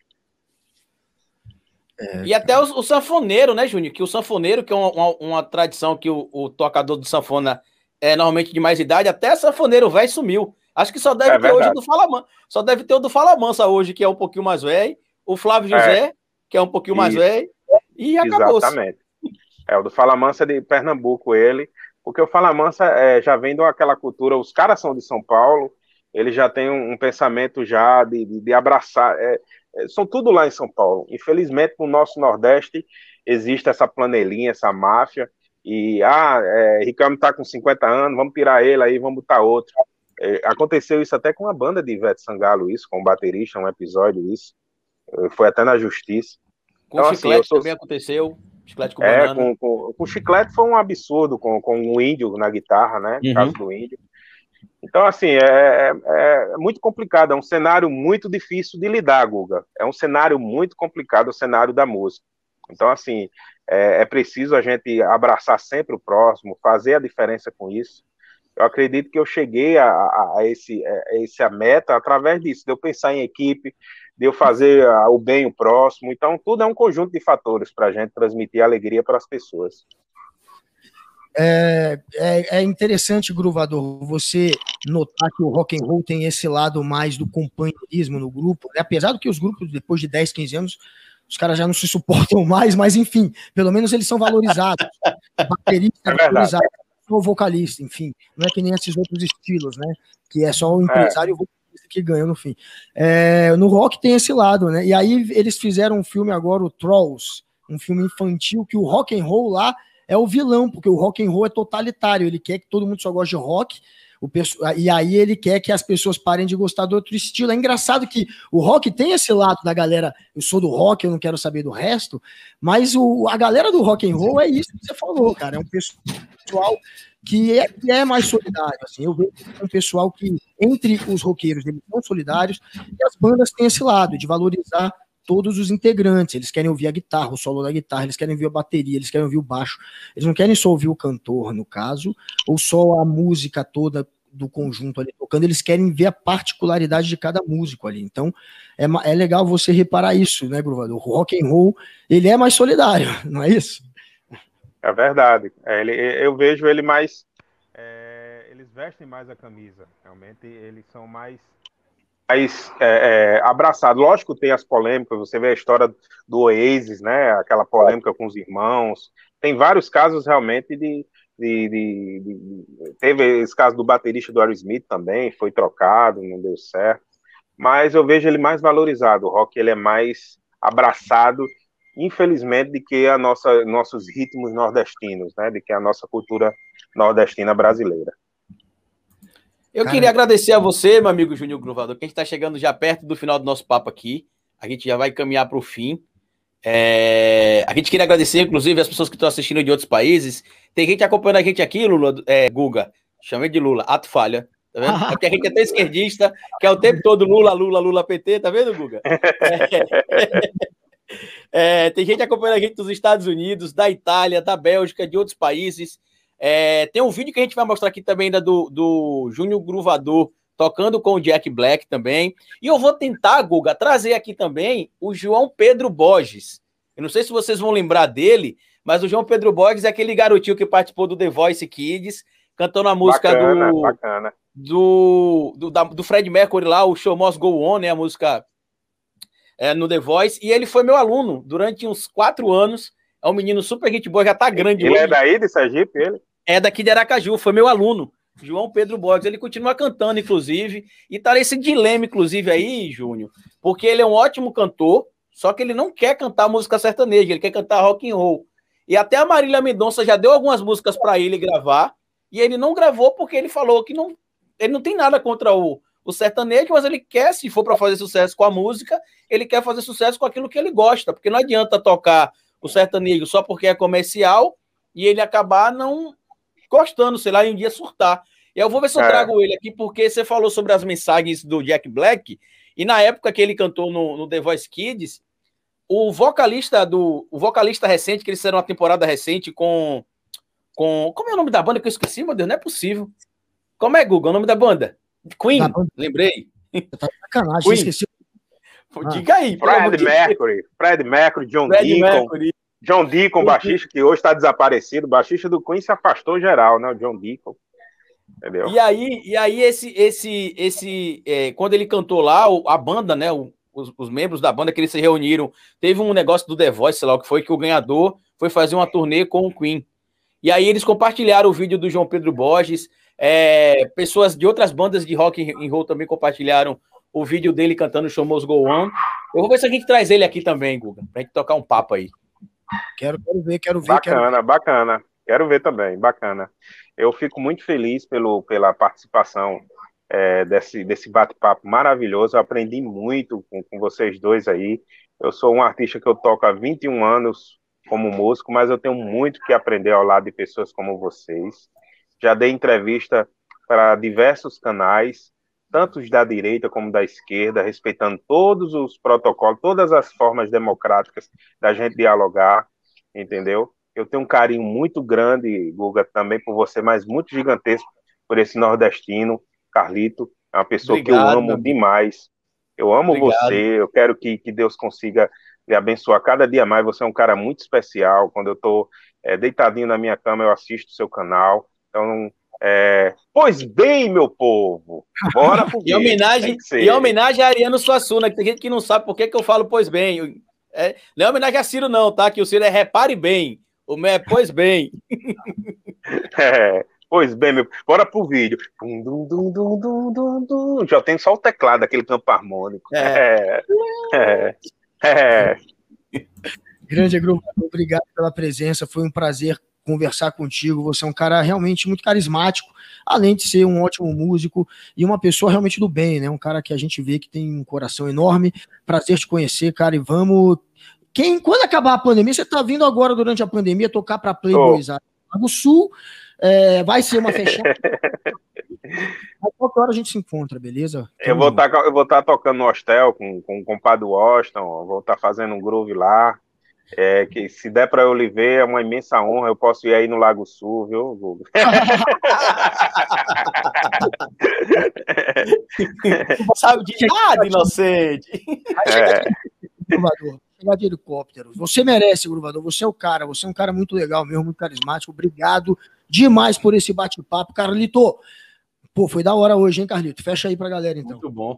É, e até o, o, sanfoneiro, né, Júnior? Que o sanfoneiro, que é uma, uma, uma tradição que o, o, tocador do sanfona é normalmente de mais idade, até sanfoneiro velho sumiu. Acho que só deve é ter verdade. hoje do Fala Mansa. Só deve ter o do Fala Mansa hoje, que é um pouquinho mais velho. O Flávio é. José, é. que é um pouquinho mais velho. E acabou. Exatamente. É o do Fala Mansa de Pernambuco, ele. Porque o Fala Mansa é, já vem de aquela cultura, os caras são de São Paulo, ele já tem um, um pensamento já de, de, de abraçar. É, é, são tudo lá em São Paulo. Infelizmente, no nosso Nordeste, existe essa planelinha, essa máfia, e, ah, é, Ricardo está com 50 anos, vamos tirar ele aí, vamos botar outro. É, aconteceu isso até com a banda de Ivete Sangalo, isso, com o baterista, um episódio, isso. É, foi até na justiça. Com então, chiclete assim, sou... também aconteceu. Chiclete com é, com, com, com, chiclete foi um absurdo, com, com o índio na guitarra, né? No uhum. caso do índio. Então, assim, é, é, é, muito complicado, é um cenário muito difícil de lidar, Guga. É um cenário muito complicado, o cenário da música. Então, assim, é, é preciso a gente abraçar sempre o próximo, fazer a diferença com isso. Eu acredito que eu cheguei a, a, a esse, a essa meta através disso, de eu pensar em equipe, de eu fazer o bem o próximo. Então, tudo é um conjunto de fatores para a gente transmitir alegria para as pessoas. É, é, é, interessante, Gruvador, você notar que o rock and roll tem esse lado mais do companheirismo no grupo, né? apesar do que os grupos, depois de 10, 15 anos, os caras já não se suportam mais, mas enfim, pelo menos eles são valorizados. O baterista é, é valorizado, o vocalista, enfim, não é que nem esses outros estilos, né? Que é só o empresário é. que ganha no fim. É, no rock tem esse lado, né? E aí eles fizeram um filme agora, o Trolls, um filme infantil que o rock and roll lá é o vilão, porque o rock and roll é totalitário, ele quer que todo mundo só goste de rock, o e aí ele quer que as pessoas parem de gostar do outro estilo. É engraçado que o rock tem esse lado da galera, eu sou do rock, eu não quero saber do resto, mas o, a galera do rock and roll é isso que você falou, cara, é um pessoal que é, que é mais solidário, assim, eu vejo um pessoal que, entre os roqueiros, eles são solidários, e as bandas têm esse lado, de valorizar todos os integrantes. Eles querem ouvir a guitarra, o solo da guitarra, eles querem ouvir a bateria, eles querem ouvir o baixo. Eles não querem só ouvir o cantor, no caso, ou só a música toda do conjunto ali tocando, eles querem ver a particularidade de cada músico ali. Então, é, é legal você reparar isso, né, Gruvador? O rock and roll, ele é mais solidário, não é isso? É verdade. É, ele, eu vejo ele mais... É, eles vestem mais a camisa. Realmente, eles são mais mais é, é, abraçado. Lógico, tem as polêmicas, você vê a história do Oasis, né? Aquela polêmica com os irmãos. Tem vários casos realmente de. de, de, de teve esse caso do baterista do Aerosmith também, foi trocado, não deu certo. Mas eu vejo ele mais valorizado. O rock ele é mais abraçado, infelizmente, de que a nossa, nossos ritmos nordestinos, né? De que a nossa cultura nordestina brasileira. Eu Cara, queria agradecer a você, meu amigo Júnior Gruvador, que a gente está chegando já perto do final do nosso papo aqui. A gente já vai caminhar para o fim. É... A gente queria agradecer, inclusive, as pessoas que estão assistindo de outros países. Tem gente acompanhando a gente aqui, Lula, é, Guga. Chamei de Lula, ato falha. Tá vendo? Porque a gente é tão esquerdista, que é o tempo todo Lula, Lula, Lula, PT, tá vendo, Guga? É... É, tem gente acompanhando a gente dos Estados Unidos, da Itália, da Bélgica, de outros países. É, tem um vídeo que a gente vai mostrar aqui também ainda do, do Júnior Gruvador tocando com o Jack Black também. E eu vou tentar, Guga, trazer aqui também o João Pedro Borges. Eu não sei se vocês vão lembrar dele, mas o João Pedro Borges é aquele garotinho que participou do The Voice Kids, cantando a música bacana, do, bacana. do, do, da, do Fred Mercury lá, o Show Must Go On, né? A música é, no The Voice. E ele foi meu aluno durante uns quatro anos. É um menino super gente boa, já tá grande ele é hoje. É daí de Sergipe, ele? É daqui de Aracaju, foi meu aluno, João Pedro Borges. Ele continua cantando, inclusive, e tá nesse dilema, inclusive, aí, Júnior, porque ele é um ótimo cantor, só que ele não quer cantar música sertaneja, ele quer cantar rock and roll. E até a Marília Mendonça já deu algumas músicas para ele gravar, e ele não gravou porque ele falou que não, ele não tem nada contra o, o sertanejo, mas ele quer, se for para fazer sucesso com a música, ele quer fazer sucesso com aquilo que ele gosta, porque não adianta tocar o sertanejo só porque é comercial e ele acabar não gostando, sei lá, e um dia surtar. E eu vou ver se eu é. trago ele aqui, porque você falou sobre as mensagens do Jack Black, e na época que ele cantou no, no The Voice Kids, o vocalista do. O vocalista recente, que eles fizeram uma temporada recente com. com como é o nome da banda que eu esqueci, meu Deus? Não é possível. Como é, Google, o nome da banda? Queen, banda. lembrei. Tá sacanagem, Queen. esqueci. Diga aí. Fred Mercury, Fred Mercury, John Fred Deacon. Mercury. John Deacon, baixista, que hoje está desaparecido, baixista do Queen se afastou geral, né? O John Deacon. Entendeu? E aí, e aí esse, esse, esse, é, quando ele cantou lá, a banda, né? os, os, membros da banda que eles se reuniram, teve um negócio do The Voice, sei lá o que foi, que o ganhador foi fazer uma turnê com o Queen. E aí eles compartilharam o vídeo do João Pedro Borges, é, pessoas de outras bandas de rock and roll também compartilharam o vídeo dele cantando Show Must Go On. Eu vou ver se a gente traz ele aqui também, Guga, pra gente tocar um papo aí. Quero, quero ver, quero ver. Bacana, quero ver. bacana. Quero ver também, bacana. Eu fico muito feliz pelo, pela participação é, desse, desse bate-papo maravilhoso. Eu aprendi muito com, com vocês dois aí. Eu sou um artista que eu toco há 21 anos como músico, mas eu tenho muito que aprender ao lado de pessoas como vocês. Já dei entrevista para diversos canais, tanto os da direita como da esquerda, respeitando todos os protocolos, todas as formas democráticas da gente dialogar, entendeu? Eu tenho um carinho muito grande, Guga, também por você, mas muito gigantesco por esse nordestino, Carlito. É uma pessoa Obrigado, que eu amo demais. Eu amo Obrigado. você, eu quero que, que Deus consiga lhe abençoar cada dia mais. Você é um cara muito especial. Quando eu estou é, deitadinho na minha cama, eu assisto o seu canal. Então, é... pois bem, meu povo, bora pro em homenagem Em homenagem a Ariano Suassuna, que tem gente que não sabe por que, que eu falo pois bem. É, não é homenagem a Ciro, não, tá? Que o Ciro é repare bem. O meu é pois bem. é, pois bem, meu. Bora pro vídeo. Dum, dum, dum, Já tem só o teclado, aquele campo harmônico. É. é. é. Grande grupo, obrigado pela presença. Foi um prazer conversar contigo. Você é um cara realmente muito carismático, além de ser um ótimo músico e uma pessoa realmente do bem, né? Um cara que a gente vê que tem um coração enorme. Prazer te conhecer, cara, e vamos. Quem, quando acabar a pandemia, você está vindo agora durante a pandemia tocar para Playboys oh. do Sul, é, vai ser uma fechada. A qualquer hora a gente se encontra, beleza? eu vou estar tá, eu vou estar tá tocando no hostel com, com o compadre Washington, vou estar tá fazendo um groove lá. É, que se der para eu lhe ver, é uma imensa honra. Eu posso ir aí no Lago Sul, viu, Google? Sabe de nada, inocente. É. Chegar de helicóptero. Você merece, Gruvador. Você é o cara. Você é um cara muito legal mesmo, muito carismático. Obrigado demais por esse bate-papo. Carlito, pô, foi da hora hoje, hein, Carlito? Fecha aí pra galera, então. Muito bom.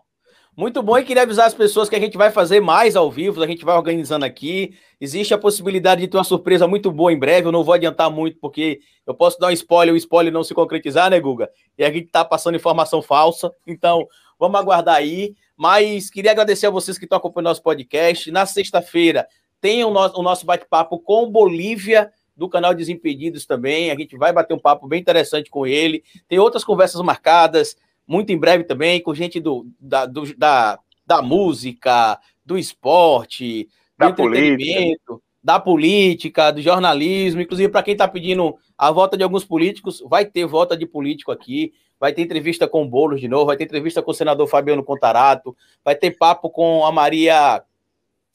Muito bom e queria avisar as pessoas que a gente vai fazer mais ao vivo, a gente vai organizando aqui. Existe a possibilidade de ter uma surpresa muito boa em breve. Eu não vou adiantar muito, porque eu posso dar um spoiler, o spoiler não se concretizar, né, Guga? E a gente tá passando informação falsa. Então, vamos aguardar aí. Mas queria agradecer a vocês que estão acompanhando nosso podcast. Na sexta-feira tem o nosso, o nosso bate-papo com Bolívia, do canal Desimpedidos também. A gente vai bater um papo bem interessante com ele. Tem outras conversas marcadas muito em breve também, com gente do, da, do, da, da música, do esporte, da do entretenimento, política. da política, do jornalismo. Inclusive, para quem está pedindo a volta de alguns políticos, vai ter volta de político aqui. Vai ter entrevista com o Boulos de novo, vai ter entrevista com o senador Fabiano Contarato, vai ter papo com a Maria,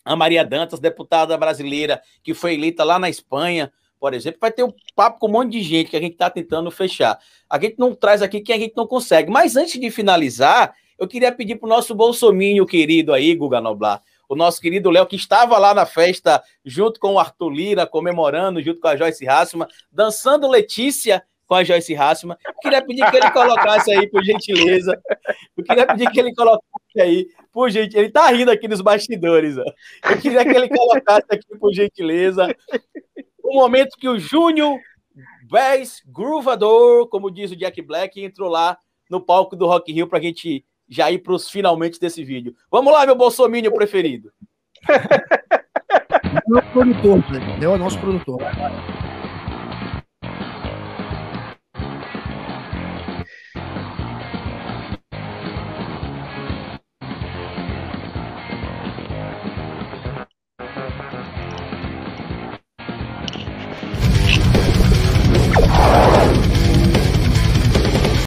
a Maria Dantas, deputada brasileira, que foi eleita lá na Espanha por exemplo, vai ter um papo com um monte de gente que a gente está tentando fechar. A gente não traz aqui quem a gente não consegue. Mas antes de finalizar, eu queria pedir para o nosso bolsominho querido aí, Guga Noblar, o nosso querido Léo, que estava lá na festa junto com o Arthur Lira, comemorando junto com a Joyce Hassman, dançando Letícia com a Joyce. Eu queria pedir que ele colocasse aí, por gentileza. Eu queria pedir que ele colocasse aí, por gentileza. Ele está rindo aqui nos bastidores. Ó. Eu queria que ele colocasse aqui, por gentileza, o momento que o Júnior Vez Groovador, como diz o Jack Black, entrou lá no palco do Rock Hill para a gente já ir para os finalmente desse vídeo. Vamos lá, meu bolsomínio preferido. Meu produtor, é o nosso produtor.